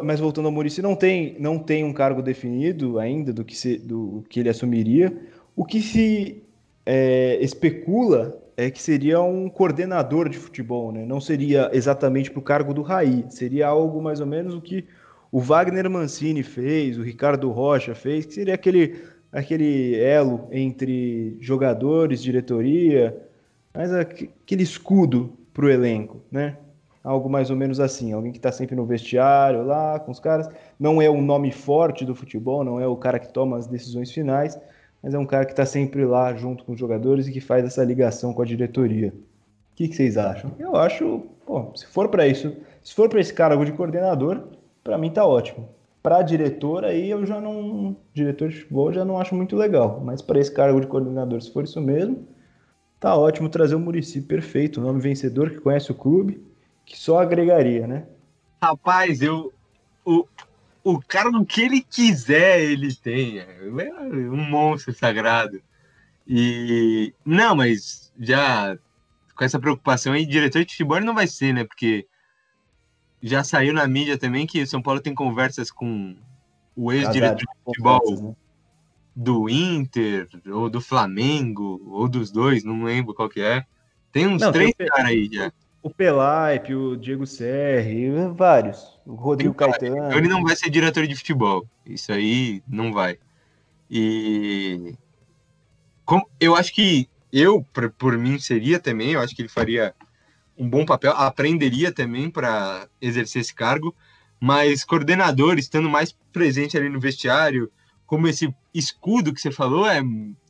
Mas voltando ao Murici, não tem, não tem um cargo definido ainda do que, se, do que ele assumiria. O que se é, especula é que seria um coordenador de futebol, né? Não seria exatamente para o cargo do Raí, seria algo mais ou menos o que o Wagner Mancini fez, o Ricardo Rocha fez, que seria aquele, aquele elo entre jogadores, diretoria, mas aquele escudo para o elenco, né? Algo mais ou menos assim, alguém que está sempre no vestiário lá com os caras, não é o nome forte do futebol, não é o cara que toma as decisões finais, mas é um cara que está sempre lá junto com os jogadores e que faz essa ligação com a diretoria. O que, que vocês acham? Eu acho, pô, se for para isso, se for para esse cargo de coordenador, para mim tá ótimo. Para diretor aí eu já não, diretor de futebol já não acho muito legal, mas para esse cargo de coordenador, se for isso mesmo, tá ótimo trazer o Murici perfeito, nome vencedor que conhece o clube, que só agregaria, né? Rapaz, eu o, o cara no que ele quiser, ele tem. É um monstro sagrado. E. Não, mas já com essa preocupação aí, diretor de futebol não vai ser, né? Porque já saiu na mídia também que o São Paulo tem conversas com o ex-diretor de futebol né? do Inter, ou do Flamengo, ou dos dois, não lembro qual que é. Tem uns não, três caras aí já. O Pelaipe, o Diego Serri, vários. O Rodrigo Tem, Caetano. Então ele não vai ser diretor de futebol. Isso aí não vai. E como, eu acho que eu, por, por mim, seria também. Eu acho que ele faria um bom papel. Aprenderia também para exercer esse cargo. Mas coordenador, estando mais presente ali no vestiário, como esse escudo que você falou, é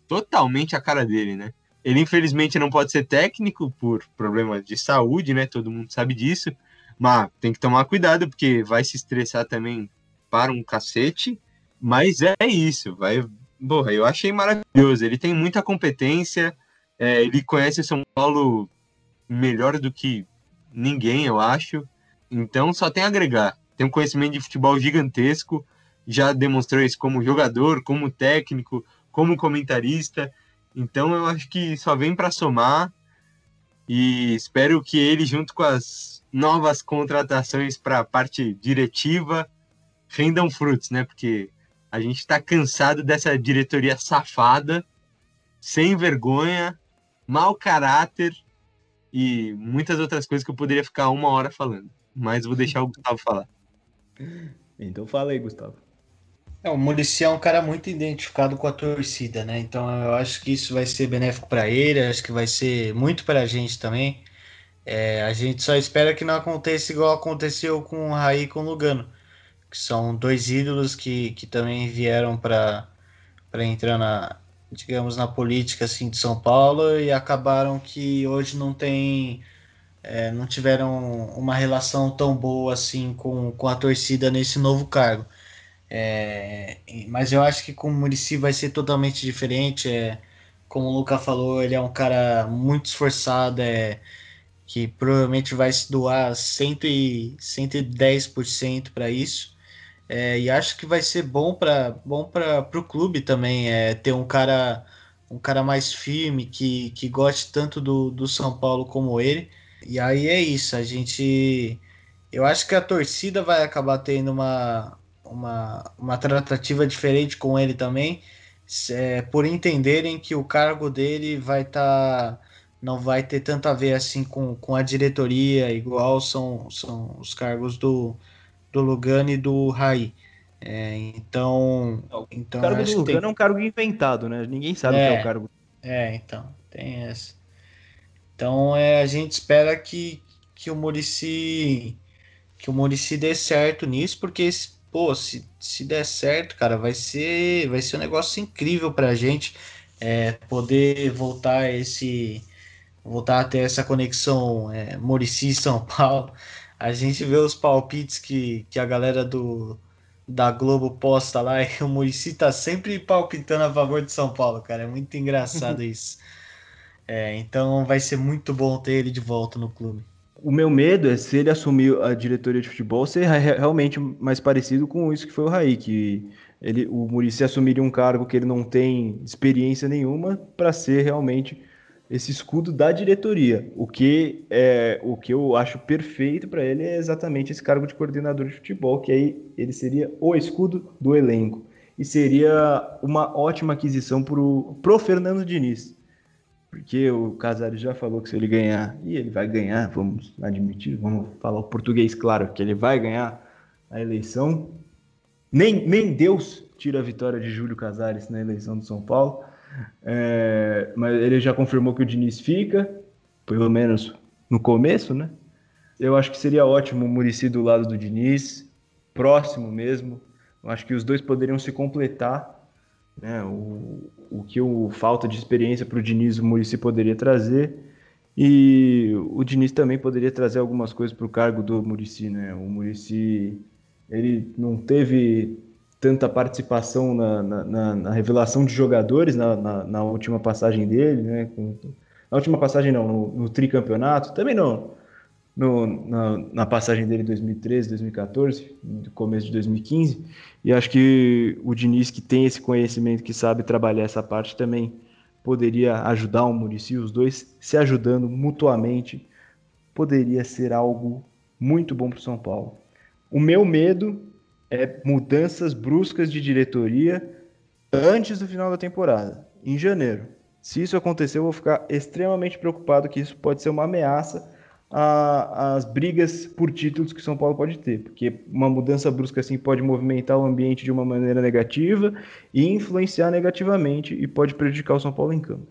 totalmente a cara dele, né? Ele infelizmente não pode ser técnico por problemas de saúde, né? Todo mundo sabe disso. Mas tem que tomar cuidado porque vai se estressar também para um cacete. Mas é isso, vai. Porra, eu achei maravilhoso. Ele tem muita competência, é, ele conhece São Paulo melhor do que ninguém, eu acho. Então só tem a agregar. Tem um conhecimento de futebol gigantesco, já demonstrou isso como jogador, como técnico, como comentarista. Então eu acho que só vem para somar e espero que ele, junto com as novas contratações para a parte diretiva, rendam frutos, né? Porque a gente está cansado dessa diretoria safada, sem vergonha, mau caráter e muitas outras coisas que eu poderia ficar uma hora falando. Mas vou deixar o Gustavo falar. Então fala aí, Gustavo. É, o Murici é um cara muito identificado com a torcida, né? Então eu acho que isso vai ser benéfico para ele, acho que vai ser muito para a gente também. É, a gente só espera que não aconteça igual aconteceu com o Raí e com o Lugano, que são dois ídolos que, que também vieram para entrar na, digamos, na política assim, de São Paulo e acabaram que hoje não tem. É, não tiveram uma relação tão boa assim com, com a torcida nesse novo cargo. É, mas eu acho que com o Murici vai ser totalmente diferente. É, como o Luca falou, ele é um cara muito esforçado, é, que provavelmente vai se doar 100 e, 110% para isso. É, e acho que vai ser bom para bom para o clube também é, ter um cara um cara mais firme que, que goste tanto do, do São Paulo como ele. E aí é isso, a gente eu acho que a torcida vai acabar tendo uma, uma, uma tratativa diferente com ele também, é, por entenderem que o cargo dele vai estar. Tá, não vai ter tanto a ver assim com, com a diretoria, igual são, são os cargos do, do Lugano e do Rai. É, então, então. O cargo do Lugano tem... é um cargo inventado, né? Ninguém sabe é, o que é o cargo. É, então, tem essa. Então é, a gente espera que, que o Murici que o Murici dê certo nisso, porque pô, se, se der certo, cara, vai ser, vai ser um negócio incrível pra gente é, poder voltar a esse voltar a ter essa conexão é, Murici São Paulo. A gente vê os palpites que, que a galera do da Globo posta lá e o Murici tá sempre palpitando a favor de São Paulo, cara. É muito engraçado isso. É, então vai ser muito bom ter ele de volta no clube o meu medo é se ele assumir a diretoria de futebol ser realmente mais parecido com isso que foi o Raí, que ele, o Murici assumiria um cargo que ele não tem experiência nenhuma para ser realmente esse escudo da diretoria. O que é o que eu acho perfeito para ele é exatamente esse cargo de coordenador de futebol, que aí ele seria o escudo do elenco e seria uma ótima aquisição pro pro Fernando Diniz. Porque o Casares já falou que se ele ganhar, e ele vai ganhar, vamos admitir, vamos falar o português claro, que ele vai ganhar a eleição. Nem, nem Deus tira a vitória de Júlio Casares na eleição do São Paulo. É, mas ele já confirmou que o Diniz fica, pelo menos no começo, né? Eu acho que seria ótimo o Murici do lado do Diniz, próximo mesmo. Eu acho que os dois poderiam se completar. Né? O, o que o falta de experiência para o Diniz, o Murici poderia trazer. E o Diniz também poderia trazer algumas coisas para o cargo do Murici. Né? O Murici ele não teve tanta participação na, na, na, revelação de jogadores na, na, na última passagem dele, né? Na última passagem não, no, no tricampeonato, também não. No, na, na, passagem dele em 2013, 2014, no começo de 2015, e acho que o Diniz, que tem esse conhecimento, que sabe trabalhar essa parte, também poderia ajudar o Murici, os dois se ajudando mutuamente, poderia ser algo muito bom para o São Paulo. O meu medo é mudanças bruscas de diretoria antes do final da temporada, em janeiro. Se isso acontecer, eu vou ficar extremamente preocupado que isso pode ser uma ameaça às brigas por títulos que o São Paulo pode ter, porque uma mudança brusca assim pode movimentar o ambiente de uma maneira negativa e influenciar negativamente e pode prejudicar o São Paulo em campo.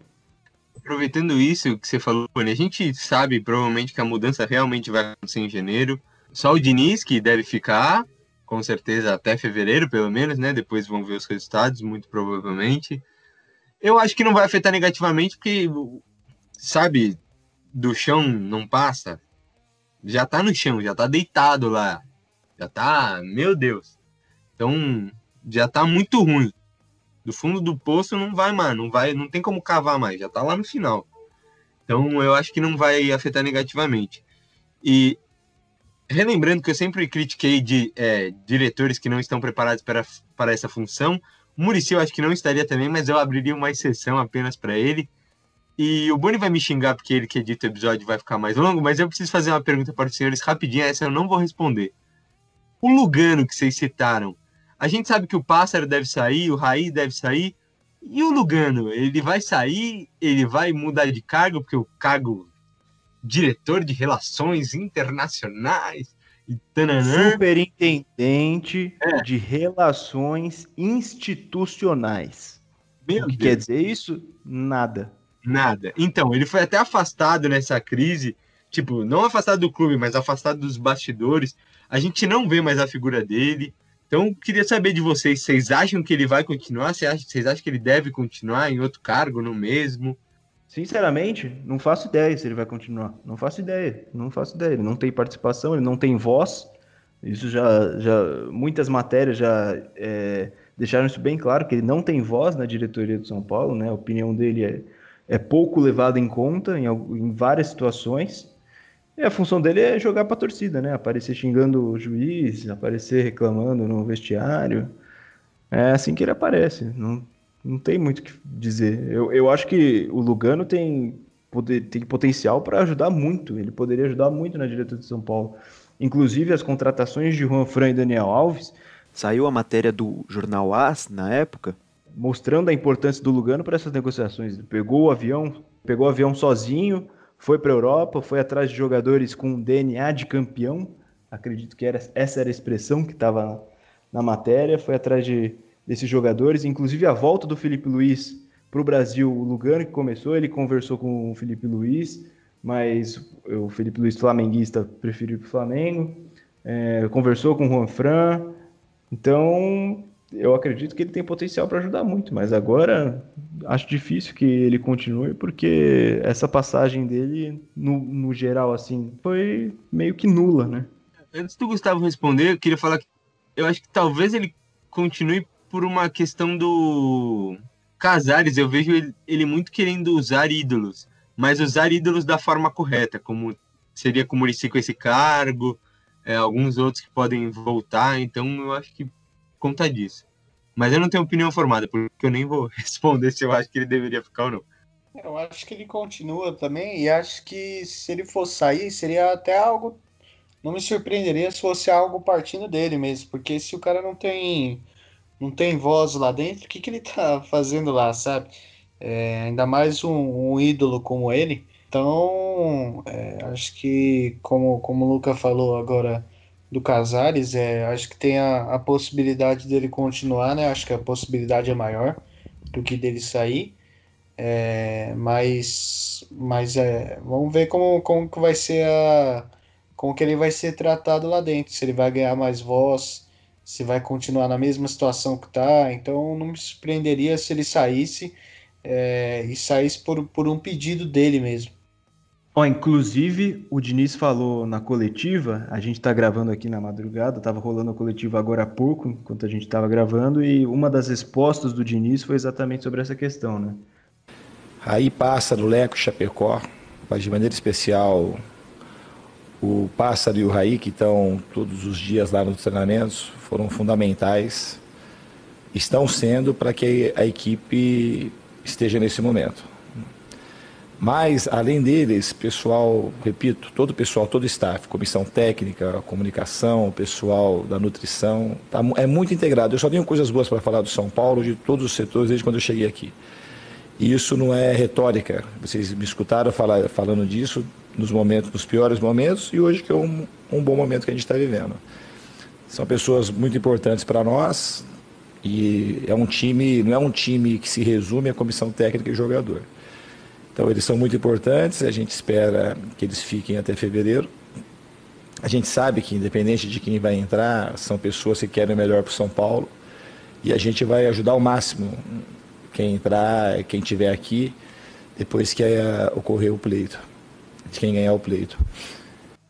Aproveitando isso que você falou, a gente sabe provavelmente que a mudança realmente vai acontecer em janeiro. Só o Diniz que deve ficar, com certeza até fevereiro, pelo menos, né? Depois vão ver os resultados, muito provavelmente. Eu acho que não vai afetar negativamente, porque, sabe, do chão não passa. Já tá no chão, já tá deitado lá. Já tá, meu Deus. Então, já tá muito ruim. Do fundo do poço não vai mais, não vai, não tem como cavar mais, já tá lá no final. Então, eu acho que não vai afetar negativamente. E relembrando que eu sempre critiquei de é, diretores que não estão preparados para, para essa função. Muricy eu acho que não estaria também, mas eu abriria uma exceção apenas para ele. E o Boni vai me xingar porque ele que edita o episódio vai ficar mais longo, mas eu preciso fazer uma pergunta para os senhores rapidinho, essa eu não vou responder. O Lugano que vocês citaram, a gente sabe que o Pássaro deve sair, o Raí deve sair, e o Lugano, ele vai sair, ele vai mudar de cargo, porque o cargo diretor de relações internacionais e tananã. Superintendente é. de relações institucionais. Meu o que Deus. quer dizer isso? Nada. Nada. Então, ele foi até afastado nessa crise, tipo, não afastado do clube, mas afastado dos bastidores. A gente não vê mais a figura dele. Então, queria saber de vocês, vocês acham que ele vai continuar? Vocês acham, que ele deve continuar em outro cargo, no mesmo? Sinceramente, não faço ideia se ele vai continuar. Não faço ideia. Não faço ideia. Ele não tem participação, ele não tem voz. Isso já. já muitas matérias já é, deixaram isso bem claro, que ele não tem voz na diretoria do São Paulo, né? A opinião dele é, é pouco levada em conta em, em várias situações. E a função dele é jogar para a torcida, né? Aparecer xingando o juiz, aparecer reclamando no vestiário. É assim que ele aparece. Não, não tem muito o que dizer. Eu, eu acho que o Lugano tem, poder, tem potencial para ajudar muito. Ele poderia ajudar muito na diretoria de São Paulo. Inclusive, as contratações de Juan Fran e Daniel Alves. Saiu a matéria do jornal AS na época, mostrando a importância do Lugano para essas negociações. Ele pegou o avião, pegou o avião sozinho, foi para a Europa, foi atrás de jogadores com DNA de campeão. Acredito que era, essa era a expressão que estava na matéria. Foi atrás de desses jogadores, inclusive a volta do Felipe Luiz para o Brasil, o Lugano que começou, ele conversou com o Felipe Luiz, mas o Felipe Luiz flamenguista preferiu o Flamengo, é, conversou com o Juan Fran, então eu acredito que ele tem potencial para ajudar muito, mas agora acho difícil que ele continue, porque essa passagem dele, no, no geral, assim, foi meio que nula, né? Antes do Gustavo responder, eu queria falar que eu acho que talvez ele continue por uma questão do Casares, eu vejo ele, ele muito querendo usar ídolos, mas usar ídolos da forma correta, como seria com o Muricy com esse cargo, é, alguns outros que podem voltar, então eu acho que conta disso. Mas eu não tenho opinião formada, porque eu nem vou responder se eu acho que ele deveria ficar ou não. Eu acho que ele continua também e acho que se ele fosse sair, seria até algo. Não me surpreenderia se fosse algo partindo dele mesmo, porque se o cara não tem não tem voz lá dentro, o que, que ele tá fazendo lá, sabe? É, ainda mais um, um, ídolo como ele. Então, é, acho que, como, como o Luca falou agora do Casares, é, acho que tem a, a possibilidade dele continuar, né? Acho que a possibilidade é maior do que dele sair. É, mas mas é, vamos ver como, como que vai ser a como que ele vai ser tratado lá dentro, se ele vai ganhar mais voz, se vai continuar na mesma situação que tá. Então não me surpreenderia se ele saísse é, e saísse por, por um pedido dele mesmo. Inclusive, o Diniz falou na coletiva, a gente está gravando aqui na madrugada, estava rolando a coletiva agora há pouco, enquanto a gente estava gravando, e uma das respostas do Diniz foi exatamente sobre essa questão, né? Aí passa no Leco Chapecó, mas de maneira especial o Pássaro e o Raí, que estão todos os dias lá nos treinamentos, foram fundamentais, estão sendo para que a equipe esteja nesse momento. Mas, além deles, pessoal, repito, todo o pessoal, todo o staff, comissão técnica, comunicação, pessoal da nutrição, tá, é muito integrado. Eu só tenho coisas boas para falar do São Paulo, de todos os setores, desde quando eu cheguei aqui. E isso não é retórica. Vocês me escutaram falar, falando disso nos momentos, nos piores momentos e hoje que é um, um bom momento que a gente está vivendo. São pessoas muito importantes para nós e é um time, não é um time que se resume à comissão técnica e jogador. Então eles são muito importantes, a gente espera que eles fiquem até fevereiro. A gente sabe que independente de quem vai entrar, são pessoas que querem o melhor para o São Paulo e a gente vai ajudar ao máximo quem entrar, quem tiver aqui, depois que é, ocorrer o pleito, de quem ganhar o pleito.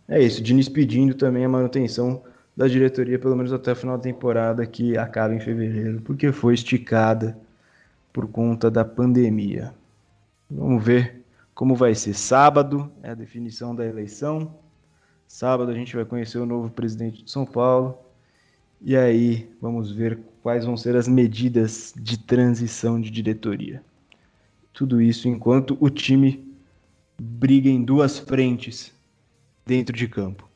É isso, Diniz pedindo também a manutenção da diretoria, pelo menos até o final da temporada, que acaba em fevereiro, porque foi esticada por conta da pandemia. Vamos ver como vai ser. Sábado é a definição da eleição. Sábado a gente vai conhecer o novo presidente de São Paulo. E aí vamos ver quais vão ser as medidas de transição de diretoria. Tudo isso enquanto o time briga em duas frentes dentro de campo.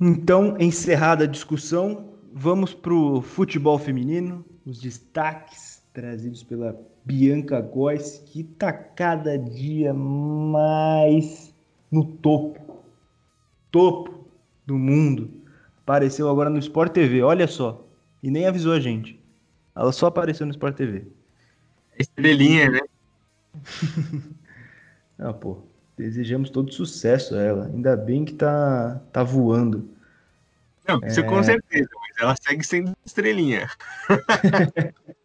Então, encerrada a discussão, vamos para o futebol feminino, os destaques trazidos pela Bianca Góes, que está cada dia mais no topo, topo do mundo. Apareceu agora no Sport TV, olha só, e nem avisou a gente. Ela só apareceu no Sport TV. Estrelinha, né? ah, pô. Desejamos todo sucesso a ela. Ainda bem que tá, tá voando. Não, isso é... com certeza, mas ela segue sendo estrelinha.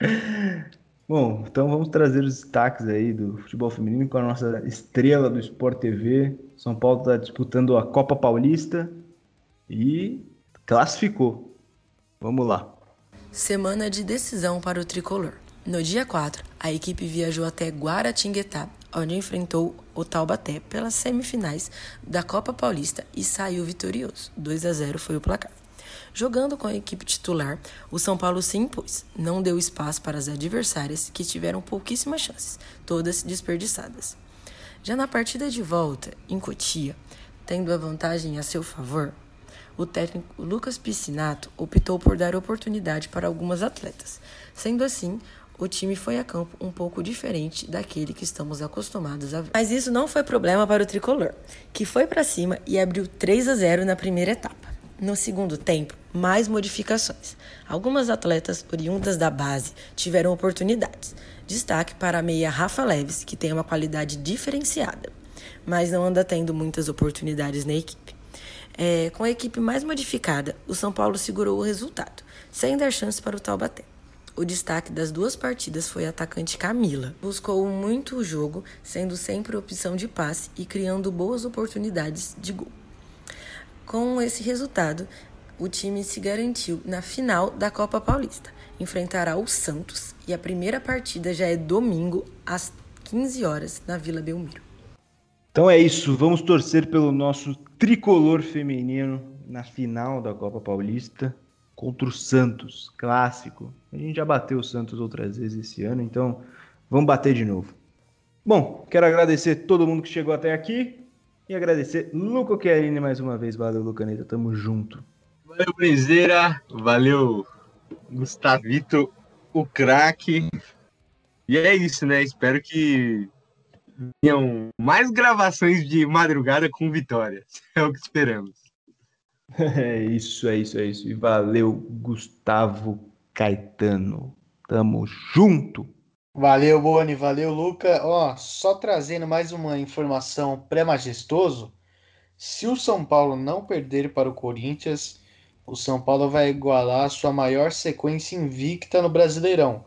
Bom, então vamos trazer os destaques aí do futebol feminino com a nossa estrela do Sport TV. São Paulo está disputando a Copa Paulista e classificou. Vamos lá. Semana de decisão para o tricolor. No dia 4, a equipe viajou até Guaratinguetá, onde enfrentou o Taubaté pelas semifinais da Copa Paulista e saiu vitorioso. 2 a 0 foi o placar. Jogando com a equipe titular, o São Paulo se impôs, não deu espaço para as adversárias, que tiveram pouquíssimas chances, todas desperdiçadas. Já na partida de volta, em Cotia, tendo a vantagem a seu favor, o técnico Lucas Piscinato optou por dar oportunidade para algumas atletas. Sendo assim, o time foi a campo um pouco diferente daquele que estamos acostumados a ver. Mas isso não foi problema para o tricolor, que foi para cima e abriu 3 a 0 na primeira etapa. No segundo tempo, mais modificações. Algumas atletas oriundas da base tiveram oportunidades. Destaque para a meia Rafa Leves, que tem uma qualidade diferenciada, mas não anda tendo muitas oportunidades na equipe. É, com a equipe mais modificada, o São Paulo segurou o resultado, sem dar chance para o Taubaté. O destaque das duas partidas foi a atacante Camila. Buscou muito o jogo, sendo sempre opção de passe e criando boas oportunidades de gol. Com esse resultado, o time se garantiu na final da Copa Paulista. Enfrentará o Santos e a primeira partida já é domingo às 15 horas na Vila Belmiro. Então é isso, vamos torcer pelo nosso tricolor feminino na final da Copa Paulista contra o Santos, clássico. A gente já bateu o Santos outras vezes esse ano, então vamos bater de novo. Bom, quero agradecer todo mundo que chegou até aqui e agradecer Luco Chiarini mais uma vez. Valeu, Lucaneta. Tamo junto. Valeu, Brezeira. Valeu, Gustavito, o craque. E é isso, né? Espero que tenham mais gravações de madrugada com vitórias. É o que esperamos. É isso, é isso, é isso. E valeu, Gustavo Caetano. Tamo junto. Valeu, Boni, valeu, Luca. Ó, só trazendo mais uma informação pré-majestoso. Se o São Paulo não perder para o Corinthians, o São Paulo vai igualar a sua maior sequência invicta no Brasileirão,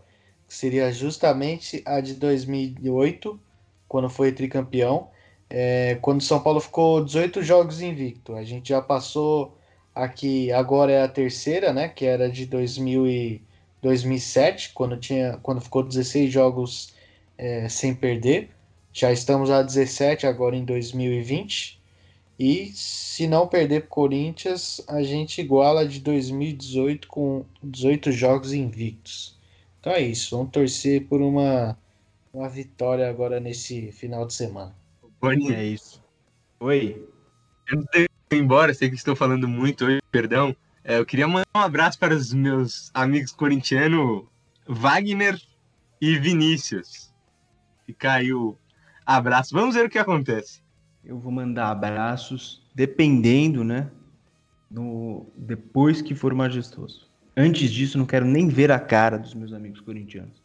que seria justamente a de 2008, quando foi tricampeão, é, quando o São Paulo ficou 18 jogos invicto. A gente já passou aqui, agora é a terceira, né, que era de 2000 e 2007, quando, tinha, quando ficou 16 jogos é, sem perder. Já estamos a 17 agora em 2020. E se não perder para Corinthians, a gente iguala de 2018 com 18 jogos invictos. Então é isso, vamos torcer por uma, uma vitória agora nesse final de semana. Boni, É isso. Oi. eu não tenho que ir embora, sei que estou falando muito hoje, perdão. É, eu queria mandar um abraço para os meus amigos corintianos Wagner e Vinícius. Fica aí o abraço. Vamos ver o que acontece. Eu vou mandar abraços, dependendo, né? No, depois que for majestoso. Antes disso, não quero nem ver a cara dos meus amigos corintianos.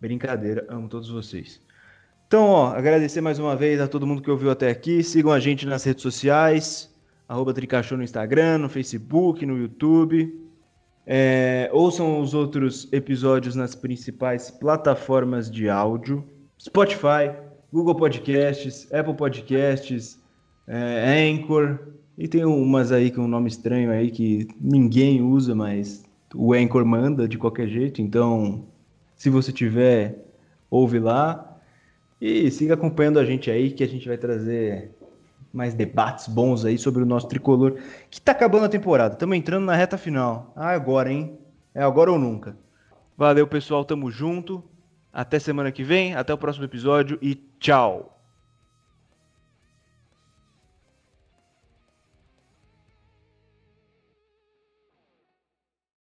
Brincadeira, amo todos vocês. Então, ó, agradecer mais uma vez a todo mundo que ouviu até aqui. Sigam a gente nas redes sociais, arroba Tricachou no Instagram, no Facebook, no YouTube. É, ouçam os outros episódios nas principais plataformas de áudio: Spotify, Google Podcasts, Apple Podcasts, é, Anchor. E tem umas aí com um nome estranho aí que ninguém usa, mas o Anchor manda de qualquer jeito. Então, se você tiver, ouve lá. E siga acompanhando a gente aí, que a gente vai trazer mais debates bons aí sobre o nosso tricolor, que tá acabando a temporada. Estamos entrando na reta final. Ah, agora, hein? É agora ou nunca. Valeu, pessoal. Tamo junto. Até semana que vem. Até o próximo episódio e tchau.